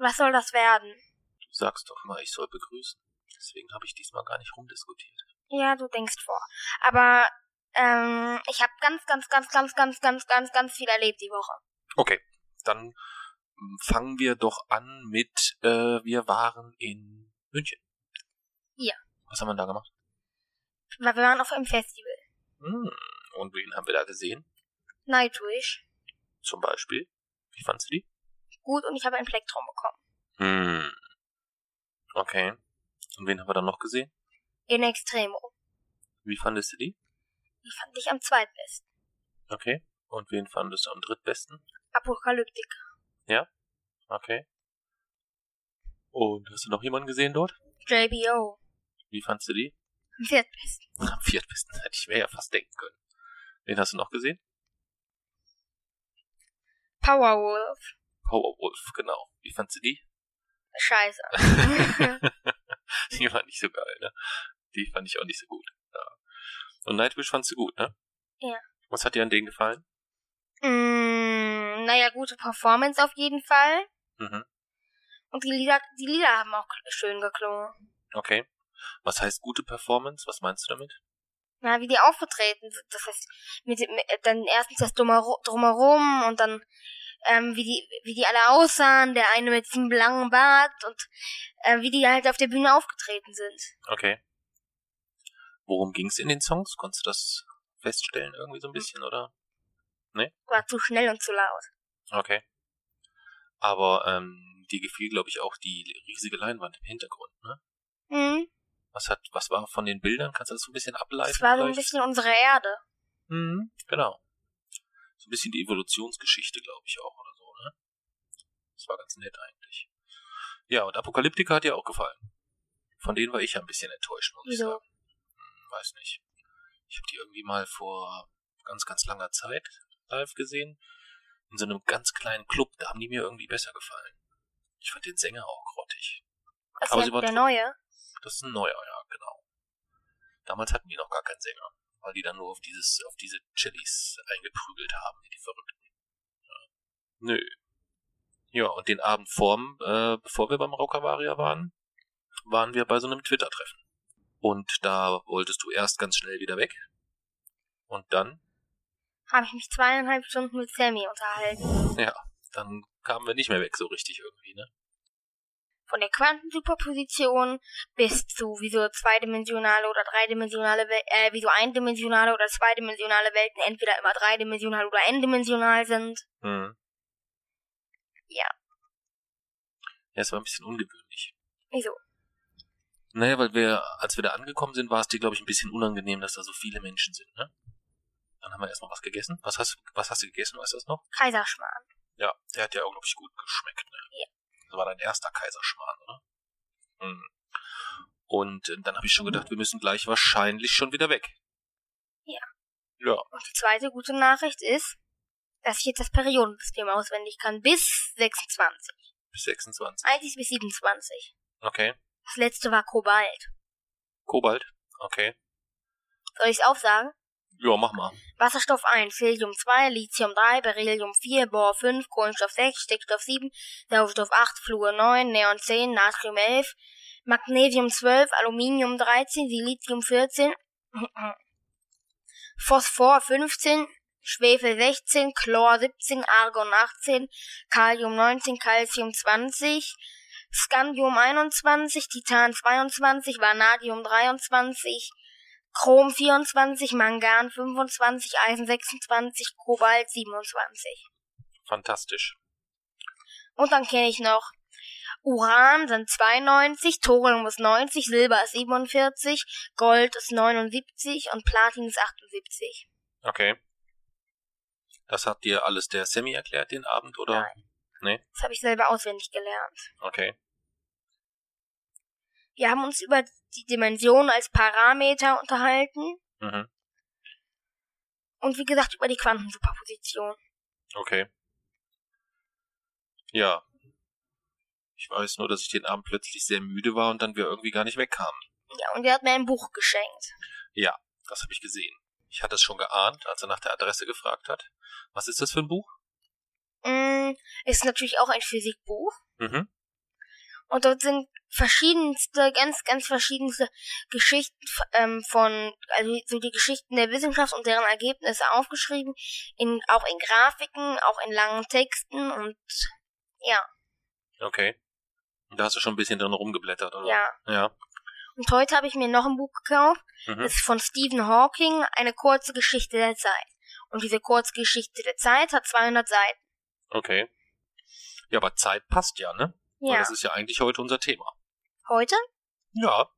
Was soll das werden? Du sagst doch immer, ich soll begrüßen. Deswegen habe ich diesmal gar nicht rumdiskutiert. Ja, du denkst vor. Aber ähm, ich habe ganz, ganz, ganz, ganz, ganz, ganz, ganz, ganz viel erlebt die Woche. Okay, dann mm, fangen wir doch an mit, äh, wir waren in München. Ja. Was haben wir da gemacht? Weil wir waren auf einem Festival. Hm, und wen haben wir da gesehen? Nightwish. Zum Beispiel. Wie fandst du die? Gut und ich habe ein Plektrum bekommen. Hm. Okay. Und wen haben wir dann noch gesehen? In Extremo. Wie fandest du die? Die fand ich am zweitbesten. Okay. Und wen fandest du am drittbesten? Apokalyptik. Okay. Und hast du noch jemanden gesehen dort? JBO. Wie fandst du die? Am viertbesten. Am viertbesten hätte ich mir ja fast denken können. Wen hast du noch gesehen? Powerwolf. Powerwolf, genau. Wie fandst du die? Scheiße. die war nicht so geil, ne? Die fand ich auch nicht so gut. Ja. Und Nightwish fandst du gut, ne? Ja. Was hat dir an denen gefallen? mm, naja, gute Performance auf jeden Fall. Mhm. Und die Lieder, die Lieder haben auch schön geklungen. Okay. Was heißt gute Performance? Was meinst du damit? Na, wie die aufgetreten sind. Das heißt, mit, mit dann erstens das Drumheru- Drumherum und dann, ähm, wie die, wie die alle aussahen, der eine mit diesem langen Bart und äh, wie die halt auf der Bühne aufgetreten sind. Okay. Worum ging's in den Songs? Konntest du das feststellen irgendwie so ein bisschen, oder? War zu schnell und zu laut. Okay. Aber ähm, dir gefiel, glaube ich, auch die riesige Leinwand im Hintergrund, ne? Mhm. Was hat, was war von den Bildern? Kannst du das so ein bisschen ableiten? Das war so ein vielleicht? bisschen unsere Erde. Mhm, genau. So ein bisschen die Evolutionsgeschichte, glaube ich, auch oder so, ne? Das war ganz nett eigentlich. Ja, und Apokalyptika hat dir auch gefallen. Von denen war ich ja ein bisschen enttäuscht, muss ich Wieso? sagen. Hm, weiß nicht. Ich habe die irgendwie mal vor ganz, ganz langer Zeit live gesehen. In so einem ganz kleinen Club, da haben die mir irgendwie besser gefallen. Ich fand den Sänger auch grottig. Was Aber ist sie der, war der neue? Das ist ein neuer, ja, genau. Damals hatten die noch gar keinen Sänger, weil die dann nur auf dieses, auf diese Chilis eingeprügelt haben, wie die Verrückten. Ja. Nö. Ja, und den Abend vorm, äh, bevor wir beim Rockavaria waren, waren wir bei so einem Twitter-Treffen. Und da wolltest du erst ganz schnell wieder weg. Und dann, Habe ich mich zweieinhalb Stunden mit Sammy unterhalten. ja, dann kamen wir nicht mehr weg so richtig irgendwie, ne? Von der Quantensuperposition bis zu wieso zweidimensionale oder dreidimensionale äh, wieso eindimensionale oder zweidimensionale Welten entweder immer dreidimensional oder n-dimensional sind. Hm. Ja. Ja, es war ein bisschen ungewöhnlich. Wieso? Naja, weil wir, als wir da angekommen sind, war es dir, glaube ich, ein bisschen unangenehm, dass da so viele Menschen sind, ne? Dann haben wir erstmal was gegessen. Was hast, was hast du gegessen, weißt du das noch? Kaiserschmarrn. Ja, der hat ja auch, glaube ich, gut geschmeckt, ne? Ja. Das war dein erster Kaiserschmarrn, oder? Hm. Und äh, dann habe ich schon gedacht, wir müssen gleich wahrscheinlich schon wieder weg. Ja. Ja, Und die zweite gute Nachricht ist, dass ich jetzt das Periodensystem auswendig kann bis 26. bis 26. Eigentlich bis 27. Okay. Das letzte war Kobalt. Kobalt. Okay. Soll ich's aufsagen? Ja, mach mal. Wasserstoff 1, Helium 2, Lithium 3, Beryllium 4, Bohr 5, Kohlenstoff 6, Stickstoff 7, Sauerstoff 8, Fluor 9, Neon 10, Natrium 11, Magnesium 12, Aluminium 13, Silizium 14, Phosphor 15, Schwefel 16, Chlor 17, Argon 18, Kalium 19, Calcium 20, Scandium 21, Titan 22, Vanadium 23, Chrom 24, Mangan 25, Eisen 26, Kobalt 27. Fantastisch. Und dann kenne ich noch Uran sind 92, Thorium ist 90, Silber ist 47, Gold ist 79 und Platin ist 78. Okay. Das hat dir alles der Sammy erklärt den Abend, oder? Nein. Nee? Das habe ich selber auswendig gelernt. Okay. Wir haben uns über die Dimension als Parameter unterhalten Mhm. und wie gesagt über die Quantensuperposition. Okay. Ja. Ich weiß nur, dass ich den Abend plötzlich sehr müde war und dann wir irgendwie gar nicht wegkamen. Ja, und er hat mir ein Buch geschenkt. Das habe ich gesehen. Ich hatte es schon geahnt, als er nach der Adresse gefragt hat. Was ist das für ein Buch? Mm, ist natürlich auch ein Physikbuch. Mhm. Und dort sind verschiedenste, ganz, ganz verschiedenste Geschichten ähm, von, also so die Geschichten der Wissenschaft und deren Ergebnisse aufgeschrieben, in, auch in Grafiken, auch in langen Texten und ja, Okay. Und da hast du schon ein bisschen drin rumgeblättert, oder? ja. Ja. Und heute habe ich mir noch ein Buch gekauft, Mhm. das ist von Stephen Hawking, eine kurze Geschichte der Zeit. Und diese kurze Geschichte der Zeit hat 200 Seiten. Okay. Ja, aber Zeit passt ja, ne? Weil Ja, das ist ja eigentlich heute unser Thema. heute? Ja,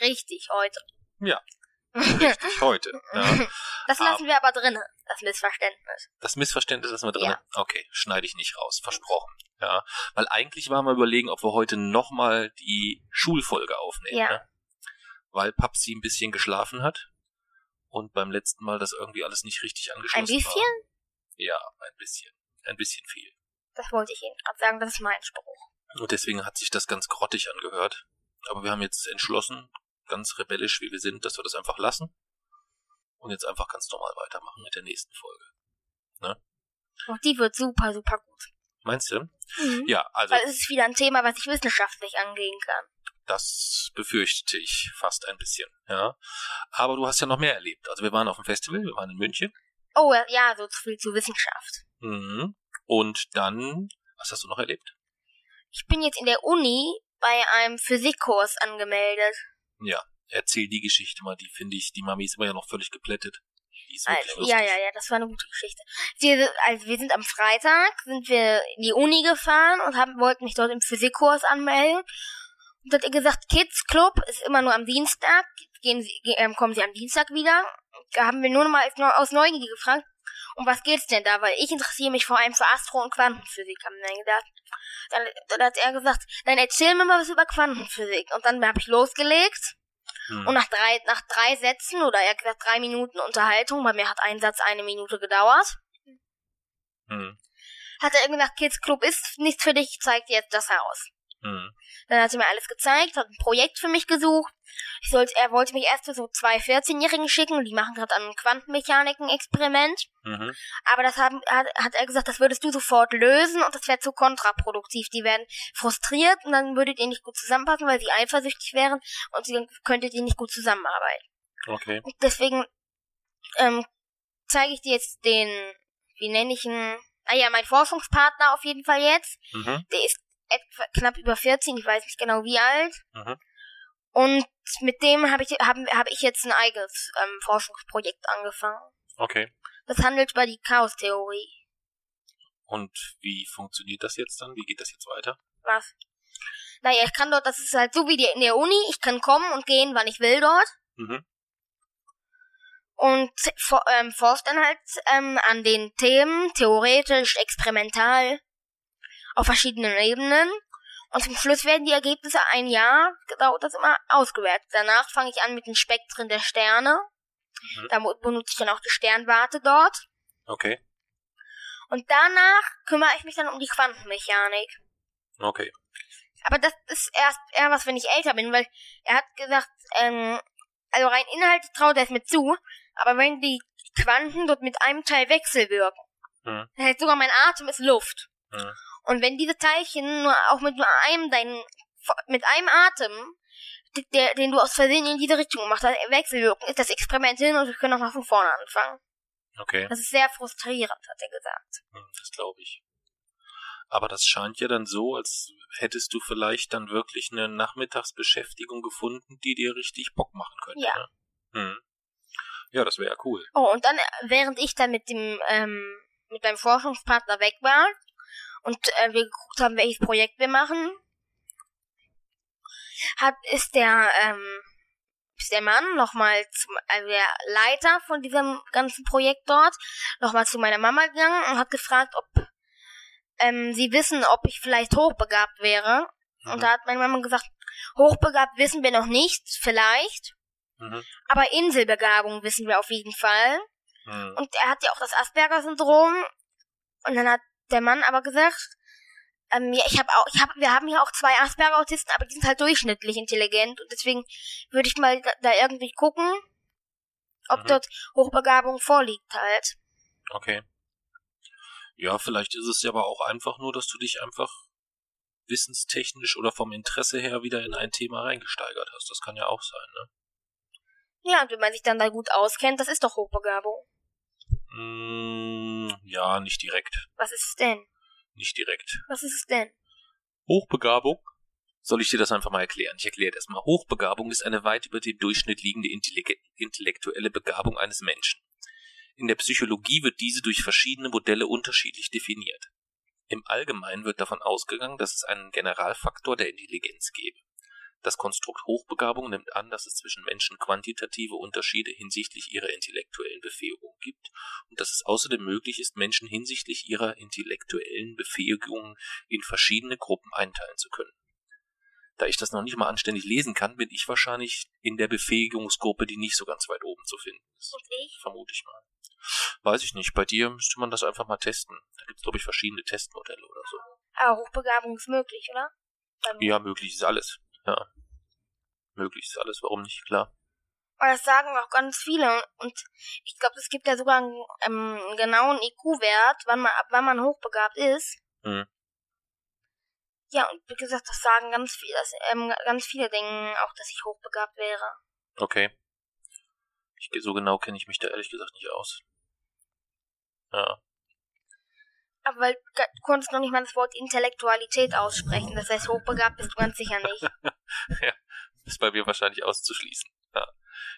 Richtig, heute. Ja. richtig, heute. Ja. Das Ah. lassen wir aber drinnen, das Missverständnis. Das Missverständnis ist wir drin. Ja. Okay, schneide ich nicht raus, versprochen. Ja, weil eigentlich waren wir überlegen, ob wir heute nochmal die Schulfolge aufnehmen. Ja. Ne? Weil Papsi ein bisschen geschlafen hat und beim letzten Mal das irgendwie alles nicht richtig angeschlossen Ein bisschen? war. Ja, ein bisschen. Ein bisschen viel. Das wollte ich Ihnen gerade sagen, das ist mein Spruch. Und deswegen hat sich das ganz grottig angehört. Aber wir haben jetzt entschlossen, ganz rebellisch wie wir sind, dass wir das einfach lassen. Und jetzt einfach ganz normal weitermachen mit der nächsten Folge. Und die wird super, super gut. Meinst du? Mhm. Ja, also Weil es ist wieder ein Thema, was ich wissenschaftlich angehen kann. das befürchtete ich fast ein bisschen, ja. Aber du hast ja noch mehr erlebt. Also wir waren auf dem Festival, wir waren in München. Oh, ja, so viel zu Wissenschaft. Mhm. Und dann, was hast du noch erlebt? Ich bin jetzt in der Uni bei einem Physikkurs angemeldet. Ja, erzähl die Geschichte mal, die finde ich, die Mami ist immer ja noch völlig geplättet. Die ist wirklich Also, lustig. ja, ja, ja, das war eine gute Geschichte. Wir, also wir sind am Freitag, sind wir in die Uni gefahren und haben, wollten mich dort im Physikkurs anmelden. Und hat ihr gesagt, Kids Club ist immer nur am Dienstag. Gehen Sie, ähm, kommen Sie am Dienstag wieder. Da haben wir nur noch mal aus Neugier gefragt, um was geht's denn da? Weil ich interessiere mich vor allem für Astro- und Quantenphysik, haben wir gedacht. Dann, dann hat er gesagt, dann erzähl mir mal was über Quantenphysik. Und dann habe ich losgelegt. Hm. Und nach drei, nach drei Sätzen oder eher gesagt drei Minuten Unterhaltung, bei mir hat ein Satz eine Minute gedauert, Hm. hat er gesagt, Kids Club ist nichts für dich, ich zeig dir jetzt das Haus. Hm. Dann hat er mir alles gezeigt, hat ein Projekt für mich gesucht. Ich sollte, er wollte mich erst für so zwei 14-Jährigen schicken, die machen gerade an ein Experiment. Mhm. Aber das haben, hat, hat er gesagt, das würdest du sofort lösen und das wäre zu kontraproduktiv. Die werden frustriert und dann würdet ihr nicht gut zusammenpassen, weil sie eifersüchtig wären und sie könntet ihr nicht gut zusammenarbeiten. Okay. Und deswegen ähm, zeige ich dir jetzt den, wie nenne ich ihn? Ah ja, mein Forschungspartner auf jeden Fall jetzt. Mhm. Der ist knapp über 14, ich weiß nicht genau wie alt. Mhm. Und mit dem habe ich, hab, hab ich jetzt ein eigenes ähm, Forschungsprojekt angefangen. Okay. Das handelt über die Chaostheorie. Und wie funktioniert das jetzt dann? Wie geht das jetzt weiter? Was? Naja, ich kann dort, das ist halt so wie in der Uni, ich kann kommen und gehen, wann ich will dort. Mhm. und ähm, forscht dann halt ähm, an den Themen, theoretisch, experimental, auf verschiedenen Ebenen. Und zum Schluss werden die Ergebnisse ein Jahr, dauert das immer, ausgewertet. Danach fange ich an mit den Spektren der Sterne. Mhm. Da benutze ich dann auch die Sternwarte dort. Okay. Und danach kümmere ich mich dann um die Quantenmechanik. Okay. Aber das ist erst eher was, wenn ich älter bin, weil er hat gesagt, ähm, also rein inhaltlich traut er es mir zu, aber wenn die Quanten dort mit einem Teil wechselwirken, Mhm. das heißt sogar mein Atem ist Luft. Mhm. Und wenn diese Teilchen nur auch mit nur einem deinen mit einem Atem, der, den du aus Versehen in diese Richtung gemacht hast, wechselwirken, ist das Experiment hin und wir können nochmal von vorne anfangen. Okay. Das ist sehr frustrierend, hat er gesagt. Hm, Das glaube ich. Aber das scheint ja dann so, als hättest du vielleicht dann wirklich eine Nachmittagsbeschäftigung gefunden, die dir richtig Bock machen könnte. Ja. Ne? Hm. Ja, das wäre ja cool. Oh, und dann, äh, während ich dann mit dem, ähm, mit meinem Forschungspartner weg war und äh, wir geguckt haben, welches Projekt wir machen, hat, ist der, ähm, ist der Mann nochmal zum, also der Leiter von diesem ganzen Projekt dort, nochmal zu meiner Mama gegangen und hat gefragt, ob ähm, sie wissen, ob ich vielleicht hochbegabt wäre. Mhm. Und da hat meine Mama gesagt, hochbegabt wissen wir noch nicht, vielleicht. Mhm. Aber Inselbegabung wissen wir auf jeden Fall. Mhm. Und er hat ja auch das Asperger-Syndrom. Und dann hat der Mann aber gesagt, ähm, ja, ich habe auch, ich habe, wir haben ja auch zwei Asperger-Autisten, aber die sind halt durchschnittlich intelligent und deswegen würde ich mal da, da irgendwie gucken, ob mhm. dort Hochbegabung vorliegt halt. Okay. Ja, vielleicht ist es ja aber auch einfach nur, dass du dich einfach wissenstechnisch oder vom Interesse her wieder in ein Thema reingesteigert hast. Das kann ja auch sein, ne? Ja, und wenn man sich dann da gut auskennt, das ist doch Hochbegabung. Mm, ja, nicht direkt. Was ist es denn? Nicht direkt. Was ist es denn? Hochbegabung? Soll ich dir das einfach mal erklären? Ich erkläre das mal. Hochbegabung ist eine weit über dem Durchschnitt liegende intellektuelle Begabung eines Menschen. In der Psychologie wird diese durch verschiedene Modelle unterschiedlich definiert. Im Allgemeinen wird davon ausgegangen, dass es einen Generalfaktor der Intelligenz gebe. Das Konstrukt Hochbegabung nimmt an, dass es zwischen Menschen quantitative Unterschiede hinsichtlich ihrer intellektuellen Befähigung gibt und dass es außerdem möglich ist, Menschen hinsichtlich ihrer intellektuellen Befähigung in verschiedene Gruppen einteilen zu können. Da ich das noch nicht mal anständig lesen kann, bin ich wahrscheinlich in der Befähigungsgruppe, die nicht so ganz weit oben zu finden ist. Ich? Vermute ich mal. Weiß ich nicht. Bei dir müsste man das einfach mal testen. Da gibt es, glaube ich, verschiedene Testmodelle oder so. Aber Hochbegabung ist möglich, oder? ja, möglich ist alles. Ja. Möglich ist alles, warum nicht, klar. Und das sagen auch ganz viele. Und ich glaube, es gibt ja sogar einen, ähm, genauen IQ-Wert, wann man, ab wann man hochbegabt ist. Mhm. Ja, und wie gesagt, das sagen ganz viele, dass, ähm, ganz viele denken auch, dass ich hochbegabt wäre. Okay. Ich, so genau kenne ich mich da ehrlich gesagt nicht aus. Ja. Aber weil du konntest noch nicht mal das Wort Intellektualität aussprechen. Das heißt, hochbegabt bist du ganz sicher nicht. ja, ist bei mir wahrscheinlich auszuschließen. Ja.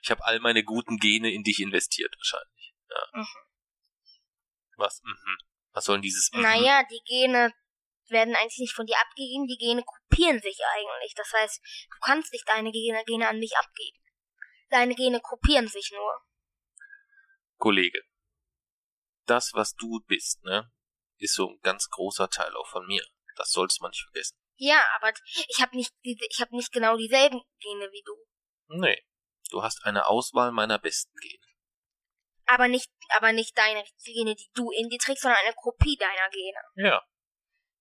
Ich habe all meine guten Gene in dich investiert, wahrscheinlich. Ja. Mhm. Was? Mhm. Was sollen dieses? Mhm? Naja, die Gene werden eigentlich nicht von dir abgegeben, die Gene kopieren sich eigentlich. Das heißt, du kannst nicht deine Gene, Gene an mich abgeben. Deine Gene kopieren sich nur. Kollege, das, was du bist, ne? Ist so ein ganz großer Teil auch von mir. Das sollst man nicht vergessen. Ja, aber ich habe nicht, ich habe nicht genau dieselben Gene wie du. Nee, du hast eine Auswahl meiner besten Gene. Aber nicht, aber nicht deine Gene, die du in dir trägst, sondern eine Kopie deiner Gene. Ja.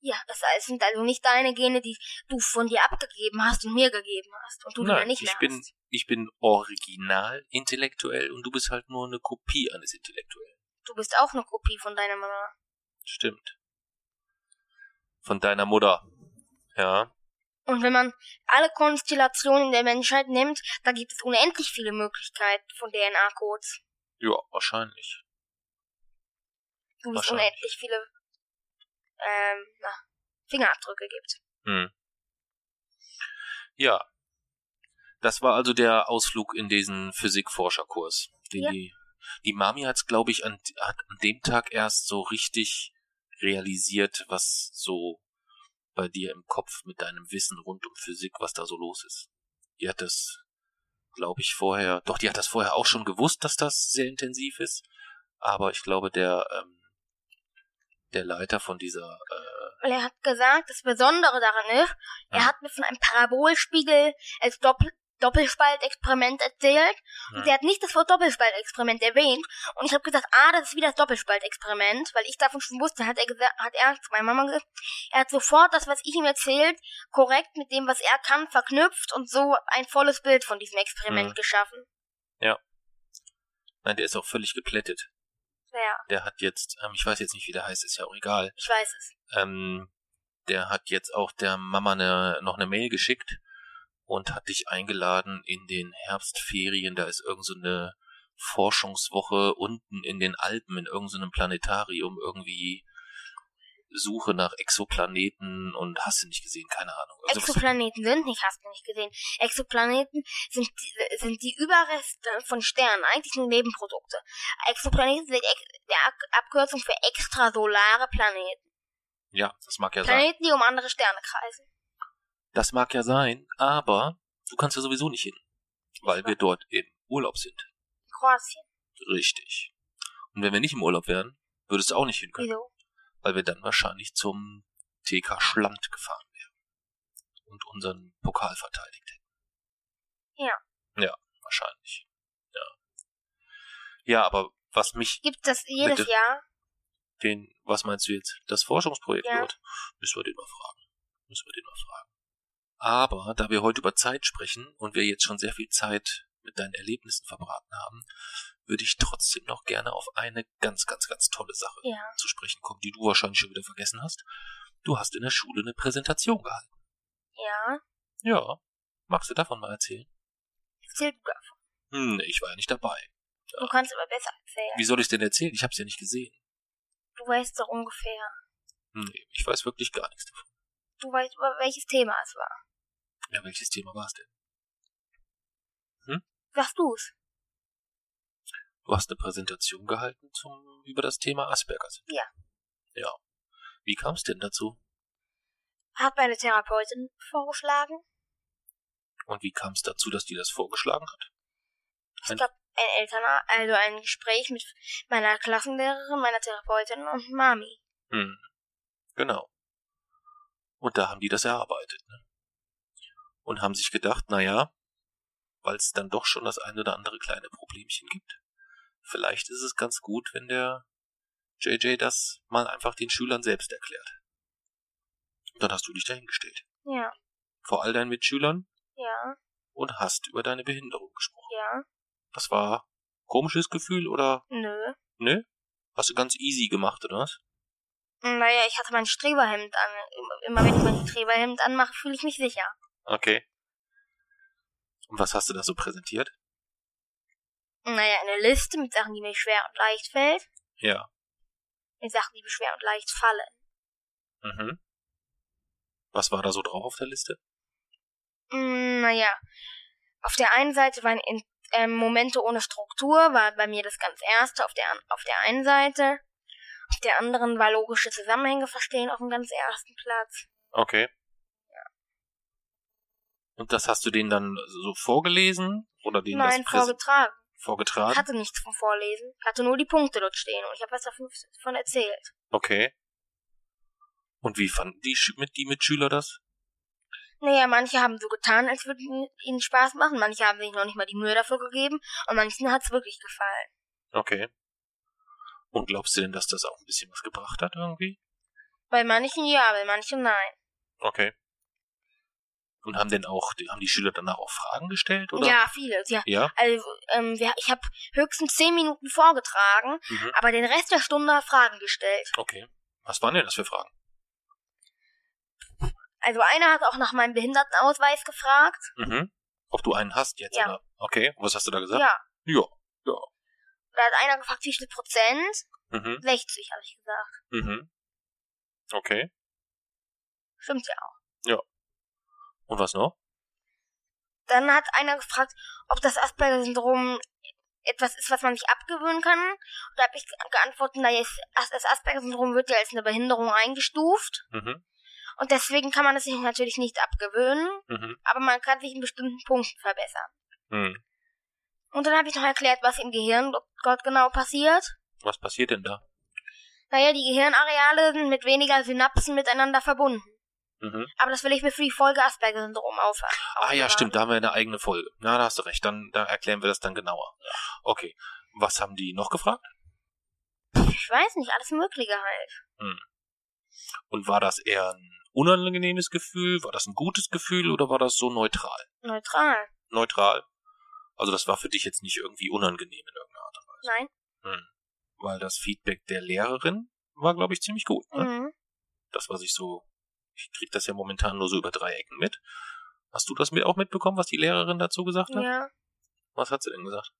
Ja, das heißt, sind also nicht deine Gene, die du von dir abgegeben hast und mir gegeben hast und du Nein, nicht mehr ich bin, hast. ich bin original intellektuell und du bist halt nur eine Kopie eines Intellektuellen. Du bist auch eine Kopie von deiner Mama. Stimmt. Von deiner Mutter. Ja. Und wenn man alle Konstellationen der Menschheit nimmt, da gibt es unendlich viele Möglichkeiten von DNA-Codes. Ja, wahrscheinlich. Wo es unendlich viele ähm, na, Fingerabdrücke gibt. Hm. Ja. Das war also der Ausflug in diesen Physikforscherkurs, den ja. die die Mami hat's, glaube ich, an, hat an dem Tag erst so richtig realisiert, was so bei dir im Kopf mit deinem Wissen rund um Physik, was da so los ist. Die hat das, glaube ich, vorher, doch, die hat das vorher auch schon gewusst, dass das sehr intensiv ist. Aber ich glaube, der, ähm, der Leiter von dieser, äh, er hat gesagt, das Besondere daran ist, er ja. hat mir von einem Parabolspiegel als Doppel Doppelspaltexperiment erzählt und ja. sie hat nicht das Wort Doppelspaltexperiment erwähnt und ich habe gesagt, ah, das ist wieder das Doppelspaltexperiment, weil ich davon schon wusste, hat er gesagt, hat er zu meiner Mama gesagt, er hat sofort das, was ich ihm erzählt, korrekt mit dem, was er kann, verknüpft und so ein volles Bild von diesem Experiment mhm. geschaffen. Ja. Nein, der ist auch völlig geplättet. Ja. Der hat jetzt, ähm, ich weiß jetzt nicht, wie der heißt, ist ja auch egal. Ich weiß es. Ähm, der hat jetzt auch der Mama ne, noch eine Mail geschickt und hat dich eingeladen in den Herbstferien. Da ist irgendeine so Forschungswoche unten in den Alpen in irgendeinem so Planetarium irgendwie Suche nach Exoplaneten und hast du nicht gesehen, keine Ahnung. Also Exoplaneten sind nicht, hast du nicht gesehen. Exoplaneten sind, sind die Überreste von Sternen, eigentlich nur Nebenprodukte. Exoplaneten sind die Abkürzung für extrasolare Planeten. Ja, das mag ja Planeten, sein. Planeten, die um andere Sterne kreisen. Das mag ja sein, aber du kannst ja sowieso nicht hin. Weil wir dort im Urlaub sind. Kroatien. Richtig. Und wenn wir nicht im Urlaub wären, würdest du auch nicht hin können. Wieso? Weil wir dann wahrscheinlich zum TK Schland gefahren wären. Und unseren Pokal verteidigt hätten. Ja. Ja, wahrscheinlich. Ja. Ja, aber was mich Gibt das jedes Bitte? Jahr? den, was meinst du jetzt? Das Forschungsprojekt Ja. dort? Müssen wir den mal fragen. Müssen wir den mal fragen. Aber da wir heute über Zeit sprechen und wir jetzt schon sehr viel Zeit mit deinen Erlebnissen verbraten haben, würde ich trotzdem noch gerne auf eine ganz, ganz, ganz tolle Sache Ja. zu sprechen kommen, die du wahrscheinlich schon wieder vergessen hast. Du hast in der Schule eine Präsentation gehalten. Ja. Ja. Magst du davon mal erzählen? Erzähl du davon. Hm, ich war ja nicht dabei. Du kannst aber besser erzählen. Wie soll ich denn erzählen? Ich hab's ja nicht gesehen. Du weißt doch ungefähr. Nee, ich weiß wirklich gar nichts davon. Du weißt, über welches Thema es war. Ja, welches Thema war es denn? Sagst du's? Du hast eine Präsentation gehalten zum, über das Thema Asperger. Ja. Ja. Wie kam es denn dazu? Hat meine Therapeutin vorgeschlagen. Und wie kam es dazu, dass die das vorgeschlagen hat? Ich Ein- glaube, ein Eltern, also ein Gespräch mit meiner Klassenlehrerin, meiner Therapeutin und Mami. Hm. Genau. Und da haben die das erarbeitet, ne? Und haben sich gedacht, na ja, weil es dann doch schon das eine oder andere kleine Problemchen gibt. Vielleicht ist es ganz gut, wenn der JJ das mal einfach den Schülern selbst erklärt. Und dann hast du dich dahingestellt. Ja, Vor all deinen Mitschülern ja, und hast über deine Behinderung gesprochen. ja. Das war komisches Gefühl oder Nö. ne? Hast du ganz easy gemacht, oder was? Naja, ich hatte mein Streberhemd an. Immer wenn ich mein Streberhemd anmache, fühle ich mich sicher. Okay. Und was hast du da so präsentiert? Naja, eine Liste mit Sachen, die mir schwer und leicht fällt. Ja. Mit Sachen, die mir schwer und leicht fallen. Mhm. Was war da so drauf auf der Liste? Mm, naja, auf der einen Seite waren in, ähm, Momente ohne Struktur, war bei mir das ganz erste auf der, auf der einen Seite. Auf der anderen war logische Zusammenhänge verstehen auf dem ganz ersten Platz. Okay. Und das hast du denen dann so vorgelesen? Oder denen Nein, das vorgetragen. vorgetragen? Hatte nichts vom Vorlesen. Hatte nur die Punkte dort stehen und ich habe was davon, davon erzählt. Okay. Und wie fanden die, mit, die Mitschüler das? Naja, manche haben so getan, als würde ihnen Spaß machen, manche haben sich noch nicht mal die Mühe dafür gegeben und manchen hat's wirklich gefallen. Okay. Und glaubst du denn, dass das auch ein bisschen was gebracht hat irgendwie? Bei manchen ja, bei manchen nein. Okay. Und haben denn auch, die- haben die Schüler danach auch Fragen gestellt, oder? Ja, viele. Ja, Ja? also ähm, wir, ich habe höchstens zehn Minuten vorgetragen, Mhm. aber den Rest der Stunde Fragen gestellt. Okay. Was waren denn das für Fragen? Also einer hat auch nach meinem Behindertenausweis gefragt. Mhm. Ob du einen hast jetzt, Ja. oder? Okay. Was hast du da gesagt? Ja. Ja. Da hat einer gefragt, wie viel Prozent? Mhm. 60, habe ich gesagt. Mhm. Okay. Stimmt ja auch. Und was noch? Dann hat einer gefragt, ob das Asperger-Syndrom etwas ist, was man sich abgewöhnen kann. Und da habe ich ge- geantwortet, naja, das Asperger-Syndrom wird ja als eine Behinderung eingestuft. Mhm. Und deswegen kann man es sich natürlich nicht abgewöhnen, Mhm. aber man kann sich in bestimmten Punkten verbessern. Mhm. Und dann habe ich noch erklärt, was im Gehirn dort genau passiert. Was passiert denn da? Naja, die Gehirnareale sind mit weniger Synapsen miteinander verbunden. Mhm. Aber das will ich mir für die Folge Asperger-Syndrom auf. Ah ja, stimmt, da haben wir eine eigene Folge. Na, da hast du recht, dann da erklären wir das dann genauer. Okay. Was haben die noch gefragt? Ich weiß nicht, alles Mögliche halt. Und war das eher ein unangenehmes Gefühl? War das ein gutes Gefühl oder war das so neutral? Neutral. Neutral. Also das war für dich jetzt nicht irgendwie unangenehm in irgendeiner Art und Weise. Nein. Hm. Weil das Feedback der Lehrerin war, glaube ich, ziemlich gut. Ne? Mhm. Das, was ich so, ich krieg das ja momentan nur so über drei Ecken mit. Hast du das mit auch mitbekommen, was die Lehrerin dazu gesagt hat? Ja. Was hat sie denn gesagt?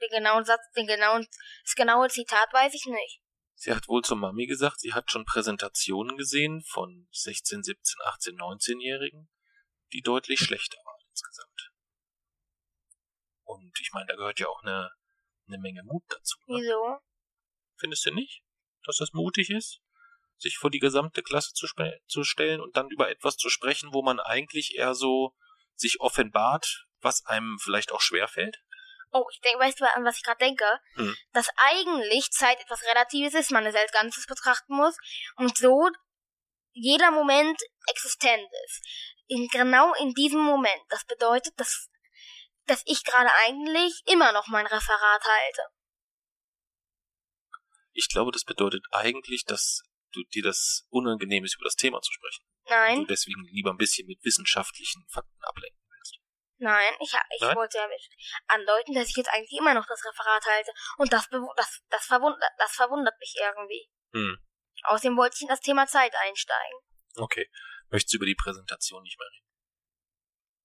Den genauen Satz, den genauen, das genaue Zitat weiß ich nicht. Sie hat wohl zur Mami gesagt, sie hat schon Präsentationen gesehen von 16, 17, 18, 19-Jährigen, die deutlich schlechter waren insgesamt. Und ich meine, da gehört ja auch eine, eine Menge Mut dazu. Ne? Wieso? Findest du nicht, dass das mutig ist, sich vor die gesamte Klasse zu, zu stellen und dann über etwas zu sprechen, wo man eigentlich eher so sich offenbart, was einem vielleicht auch schwerfällt? Oh, ich denke, weißt du, an was ich gerade denke? Hm. Dass eigentlich Zeit etwas Relatives ist, man es als Ganzes betrachten muss und so jeder Moment existent ist. In, genau in diesem Moment. Das bedeutet, dass, dass ich gerade eigentlich immer noch mein Referat halte. Ich glaube, das bedeutet eigentlich, dass du dir das unangenehm ist, über das Thema zu sprechen. Nein. Du deswegen lieber ein bisschen mit wissenschaftlichen Fakten ablenken willst. Nein, ich, ich Nein? wollte ja andeuten, dass ich jetzt eigentlich immer noch das Referat halte. Und das, das, das, verwundert, das verwundert mich irgendwie. Hm. Außerdem wollte ich in das Thema Zeit einsteigen. Okay. Möchtest du über die Präsentation nicht mehr reden?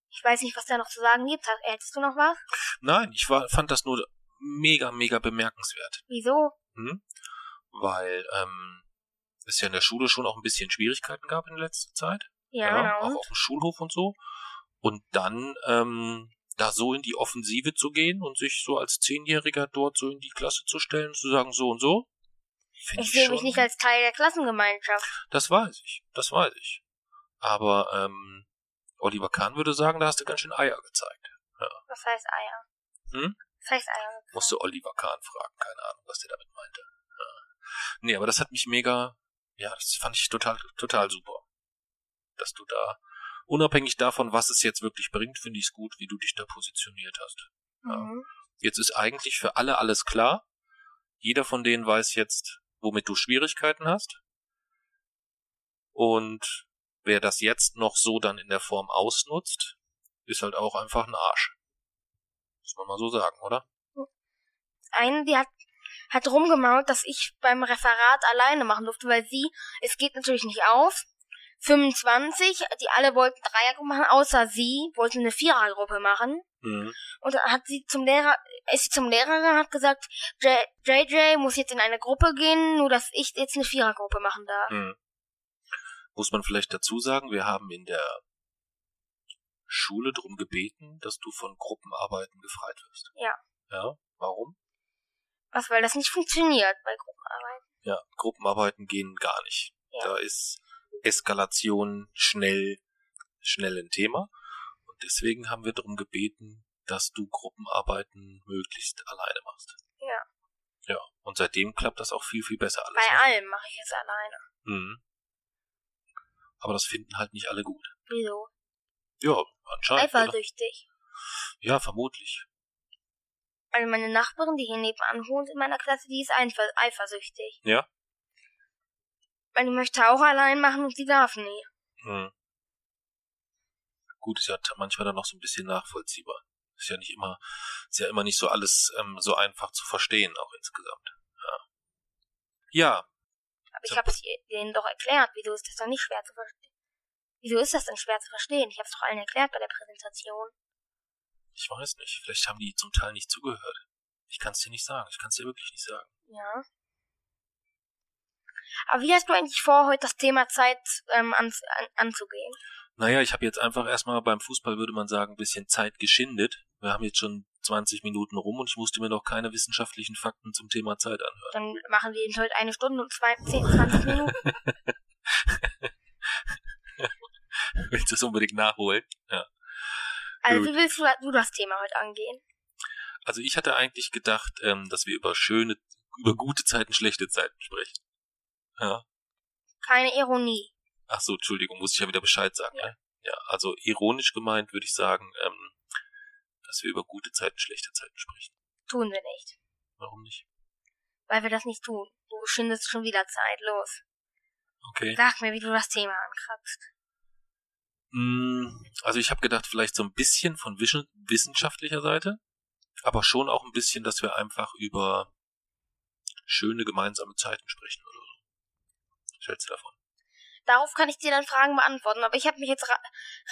Ich weiß nicht, was da noch zu sagen gibt. Hättest du noch was? Nein, ich war, fand das nur mega, mega bemerkenswert. Wieso? Hm? Weil ähm, es ja in der Schule schon auch ein bisschen Schwierigkeiten gab in letzter Zeit. Ja, ja genau. auch auf dem Schulhof und so. Und dann ähm, da so in die Offensive zu gehen und sich so als Zehnjähriger dort so in die Klasse zu stellen, zu sagen so und so. Ich sehe mich nicht als Teil der Klassengemeinschaft. Das weiß ich, das weiß ich. Aber ähm, Oliver Kahn würde sagen, da hast du ganz schön Eier gezeigt. Was heißt Eier? Hm? Was heißt Eier? Musste Oliver Kahn fragen, keine Ahnung, was der damit meinte. Ja. Nee, aber das hat mich mega, ja, das fand ich total, total super. Dass du da, unabhängig davon, was es jetzt wirklich bringt, finde ich es gut, wie du dich da positioniert hast. Mhm. Jetzt ist eigentlich für alle alles klar. Jeder von denen weiß jetzt, womit du Schwierigkeiten hast. Und wer das jetzt noch so dann in der Form ausnutzt, ist halt auch einfach ein Arsch. Muss man mal so sagen, oder? Eine, die hat, hat rumgemault, dass ich beim Referat alleine machen durfte, weil sie, es geht natürlich nicht auf. 25, die alle wollten Dreiergruppe machen, außer sie wollte eine Vierergruppe machen. Mhm. Und dann hat sie zum Lehrer, ist sie zum Lehrer gegangen, hat gesagt, J- JJ muss jetzt in eine Gruppe gehen, nur dass ich jetzt eine Vierergruppe machen darf. Mhm. Muss man vielleicht dazu sagen, wir haben in der Schule drum gebeten, dass du von Gruppenarbeiten befreit wirst. Ja. Ja, warum? Was, weil das nicht funktioniert bei Gruppenarbeit. Ja, Gruppenarbeiten gehen gar nicht. Ja. Da ist Eskalation schnell, schnell ein Thema. Und deswegen haben wir darum gebeten, dass du Gruppenarbeiten möglichst alleine machst. Ja. Ja, und seitdem klappt das auch viel, viel besser alles. Bei ne? allem mache ich es alleine. Mhm. Aber das finden halt nicht alle gut. Wieso? Ja, anscheinend. Eifersüchtig. Ja, vermutlich. Also meine Nachbarin, die hier nebenan wohnt in meiner Klasse, die ist eifer eifersüchtig. Ja? Weil die möchte auch allein machen und sie darf nie. Hm. Gut, ist ja manchmal dann noch so ein bisschen nachvollziehbar. Ist ja nicht immer, ist ja immer nicht so alles ähm, so einfach zu verstehen, auch insgesamt. Ja. Ja, Aber ich habe es denen doch erklärt. Wieso ist das doch nicht schwer zu verstehen? Wieso ist das denn schwer zu verstehen? Ich habe es doch allen erklärt bei der Präsentation. Ich weiß nicht. Vielleicht haben die zum Teil nicht zugehört. Ich kann es dir nicht sagen. Ich kann es dir wirklich nicht sagen. Ja. Aber wie hast du eigentlich vor, heute das Thema Zeit ähm, an, an, anzugehen? Naja, ich habe jetzt einfach erstmal beim Fußball, würde man sagen, ein bisschen Zeit geschindet. Wir haben jetzt schon 20 Minuten rum und ich musste mir noch keine wissenschaftlichen Fakten zum Thema Zeit anhören. Dann machen wir heute eine Stunde und zwei, 10, 20 Minuten. Willst du es unbedingt nachholen? Ja. Also Gut. wie willst du, das Thema heute angehen? Also ich hatte eigentlich gedacht, ähm, dass wir über schöne, über gute Zeiten, schlechte Zeiten sprechen. Ja. Keine Ironie. Ach so, Entschuldigung, muss ich ja wieder Bescheid sagen. Ja, ja also ironisch gemeint würde ich sagen, ähm, dass wir über gute Zeiten, schlechte Zeiten sprechen. Tun wir nicht. Warum nicht? Weil wir das nicht tun. Du schindest schon wieder Zeit. Los. Okay. Sag mir, wie du das Thema ankratzt. Mm, Also ich habe gedacht, vielleicht so ein bisschen von wissen- wissenschaftlicher Seite, aber schon auch ein bisschen, dass wir einfach über schöne gemeinsame Zeiten sprechen oder so. Was hältst du davon? Darauf kann ich dir dann Fragen beantworten, aber ich habe mich jetzt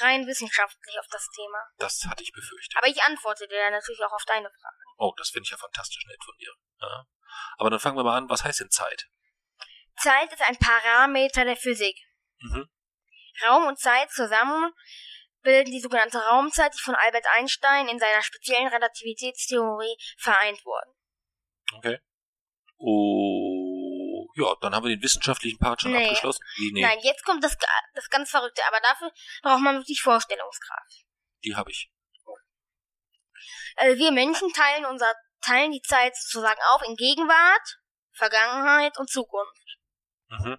rein wissenschaftlich auf das Thema. Das hatte ich befürchtet. Aber ich antworte dir dann natürlich auch auf deine Fragen. Oh, das finde ich ja fantastisch nett von dir. Ja. Aber dann fangen wir mal an, was heißt denn Zeit? Zeit ist ein Parameter der Physik. Mhm. Raum und Zeit zusammen bilden die sogenannte Raumzeit, die von Albert Einstein in seiner speziellen Relativitätstheorie vereint wurden. Okay. Oh, ja, dann haben wir den wissenschaftlichen Part schon Nee. abgeschlossen. Wie, nee, Nein, jetzt kommt das, das ganz Verrückte, aber dafür braucht man wirklich Vorstellungskraft. die habe ich. äh, wir Menschen teilen unser, teilen die Zeit sozusagen auf in Gegenwart, Vergangenheit und Zukunft. Mhm.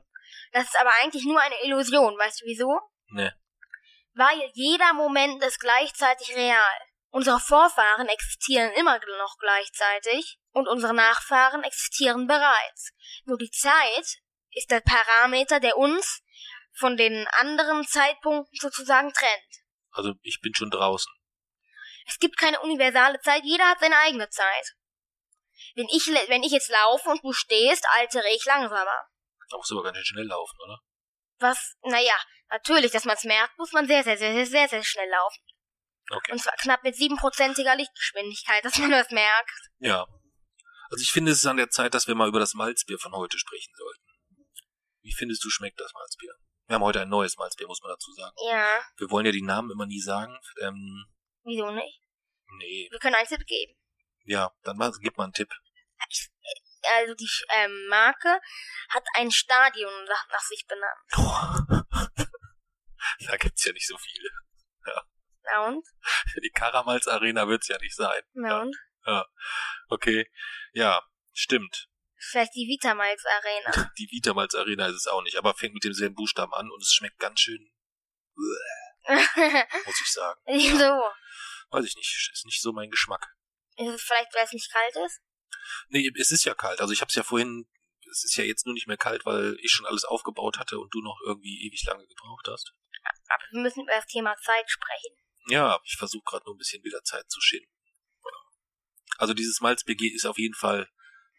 Das ist aber eigentlich nur eine Illusion, weißt du wieso? Ne. Weil jeder Moment ist gleichzeitig real. Unsere Vorfahren existieren immer noch gleichzeitig und unsere Nachfahren existieren bereits. Nur die Zeit ist der Parameter, der uns von den anderen Zeitpunkten sozusagen trennt. Also ich bin schon draußen. Es gibt keine universale Zeit, jeder hat seine eigene Zeit. Wenn ich, wenn ich jetzt laufe und du stehst, altere ich langsamer. Da musst du aber ganz schön schnell laufen, oder? Was, naja, natürlich, dass man es merkt, muss man sehr, sehr, sehr, sehr, sehr, sehr schnell laufen. Okay. Und zwar knapp mit siebenprozentiger Lichtgeschwindigkeit, dass man das merkt. Ja. Also ich finde, es ist an der Zeit, dass wir mal über das Malzbier von heute sprechen sollten. Wie findest du, schmeckt das Malzbier? Wir haben heute ein neues Malzbier, muss man dazu sagen. Ja, Wir wollen ja die Namen immer nie sagen. Ähm, wieso nicht? nee. Wir können einen Tipp geben. Ja, dann mal, gib mal einen Tipp. Also die ähm, Marke hat ein Stadion nach, nach sich benannt. da gibt's ja nicht so viele. Na und? Die Karamals Arena wird's ja nicht sein. Na und? Okay. Ja, stimmt. Vielleicht die Vitamals Arena. Die Vitamals Arena ist es auch nicht, aber fängt mit demselben Buchstaben an und es schmeckt ganz schön, muss ich sagen. Wieso? Weiß ich nicht, ist nicht so mein Geschmack. Ist es vielleicht, weil es nicht kalt ist? Nee, es ist ja kalt. Also ich habe es ja vorhin, es ist ja jetzt nur nicht mehr kalt, weil ich schon alles aufgebaut hatte und du noch irgendwie ewig lange gebraucht hast. Aber wir müssen über das Thema Zeit sprechen. Ja, ich versuche gerade nur ein bisschen wieder Zeit zu schinden. Also dieses Malzbier ist auf jeden Fall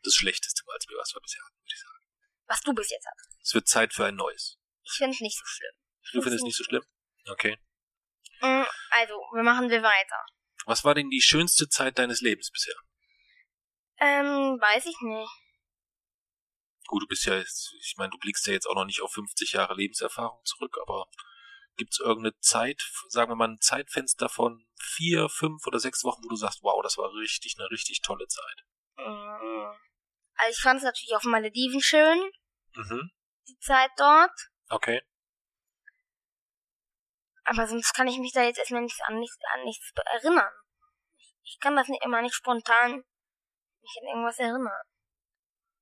das schlechteste Malzbier, was wir bisher hatten, würde ich sagen. Was du bis jetzt hast. Es wird Zeit für ein neues. Ich finde es nicht so schlimm. Du findest es nicht so schlimm? Okay. Mm, Also, wir machen wir weiter. Was war denn die schönste Zeit deines Lebens bisher? Ähm, weiß ich nicht. Gut, du bist ja jetzt, ich meine, du blickst ja jetzt auch noch nicht auf 50 Jahre Lebenserfahrung zurück, aber gibt's irgendeine Zeit, sagen wir mal ein Zeitfenster von vier, fünf oder sechs Wochen, wo du sagst, wow, das war richtig, eine richtig tolle Zeit. Mm. Also ich fand es natürlich auf Malediven schön, Mhm. die Zeit dort. Okay. Aber sonst kann ich mich da jetzt erstmal nicht an nichts, an nichts erinnern. Ich, ich kann das nicht immer nicht spontan mich an irgendwas erinnern.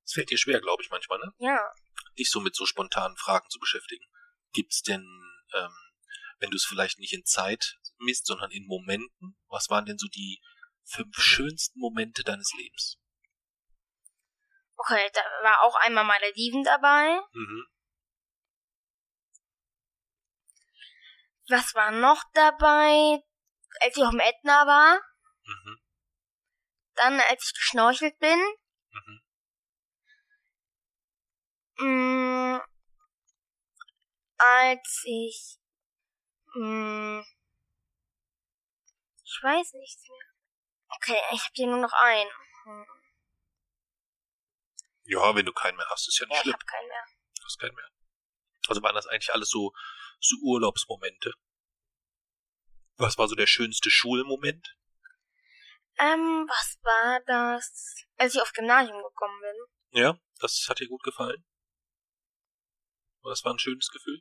Es fällt dir schwer, glaube ich, manchmal, ne? Ja. Dich so mit so spontanen Fragen zu beschäftigen. Gibt's denn, ähm, wenn du es vielleicht nicht in Zeit misst, sondern in Momenten, was waren denn so die fünf schönsten Momente deines Lebens? Okay, da war auch einmal Malediven dabei. Mhm. Was war noch dabei? Als ich auf dem Ätna war. Mhm. Dann, als ich geschnorchelt bin. Mhm. Mm, als ich. Mm, ich weiß nichts mehr. Okay, ich habe hier nur noch einen. Hm. Ja, wenn du keinen mehr hast, ist ja nicht Ja, ich schlimm. habe keinen mehr. Du hast keinen mehr. Also waren das eigentlich alles so, so Urlaubsmomente? Was war so der schönste Schulmoment? Ähm, was war das? Als ich aufs Gymnasium gekommen bin. Ja, das hat dir gut gefallen? Das war ein schönes Gefühl?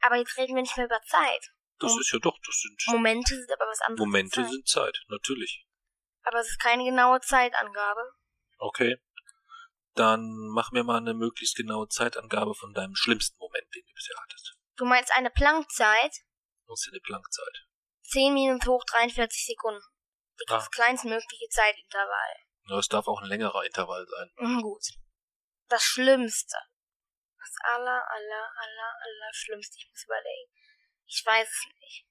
Aber jetzt reden wir nicht mehr über Zeit. Das Mom- ist ja doch, das sind Momente sind aber was anderes. Momente Zeit. sind Zeit, natürlich. Aber es ist keine genaue Zeitangabe. Okay. Dann mach mir mal eine möglichst genaue Zeitangabe von deinem schlimmsten Moment, den du bisher hattest. Du meinst eine Planckzeit? Was ist eine Planckzeit? 10 Minus hoch 43 Sekunden. Ah. Das kleinstmögliche Zeitintervall. Ja, es darf auch ein längerer Intervall sein. Mhm, gut. Das Schlimmste. Das aller, aller, aller, aller Schlimmste. Ich muss überlegen. Ich weiß es nicht.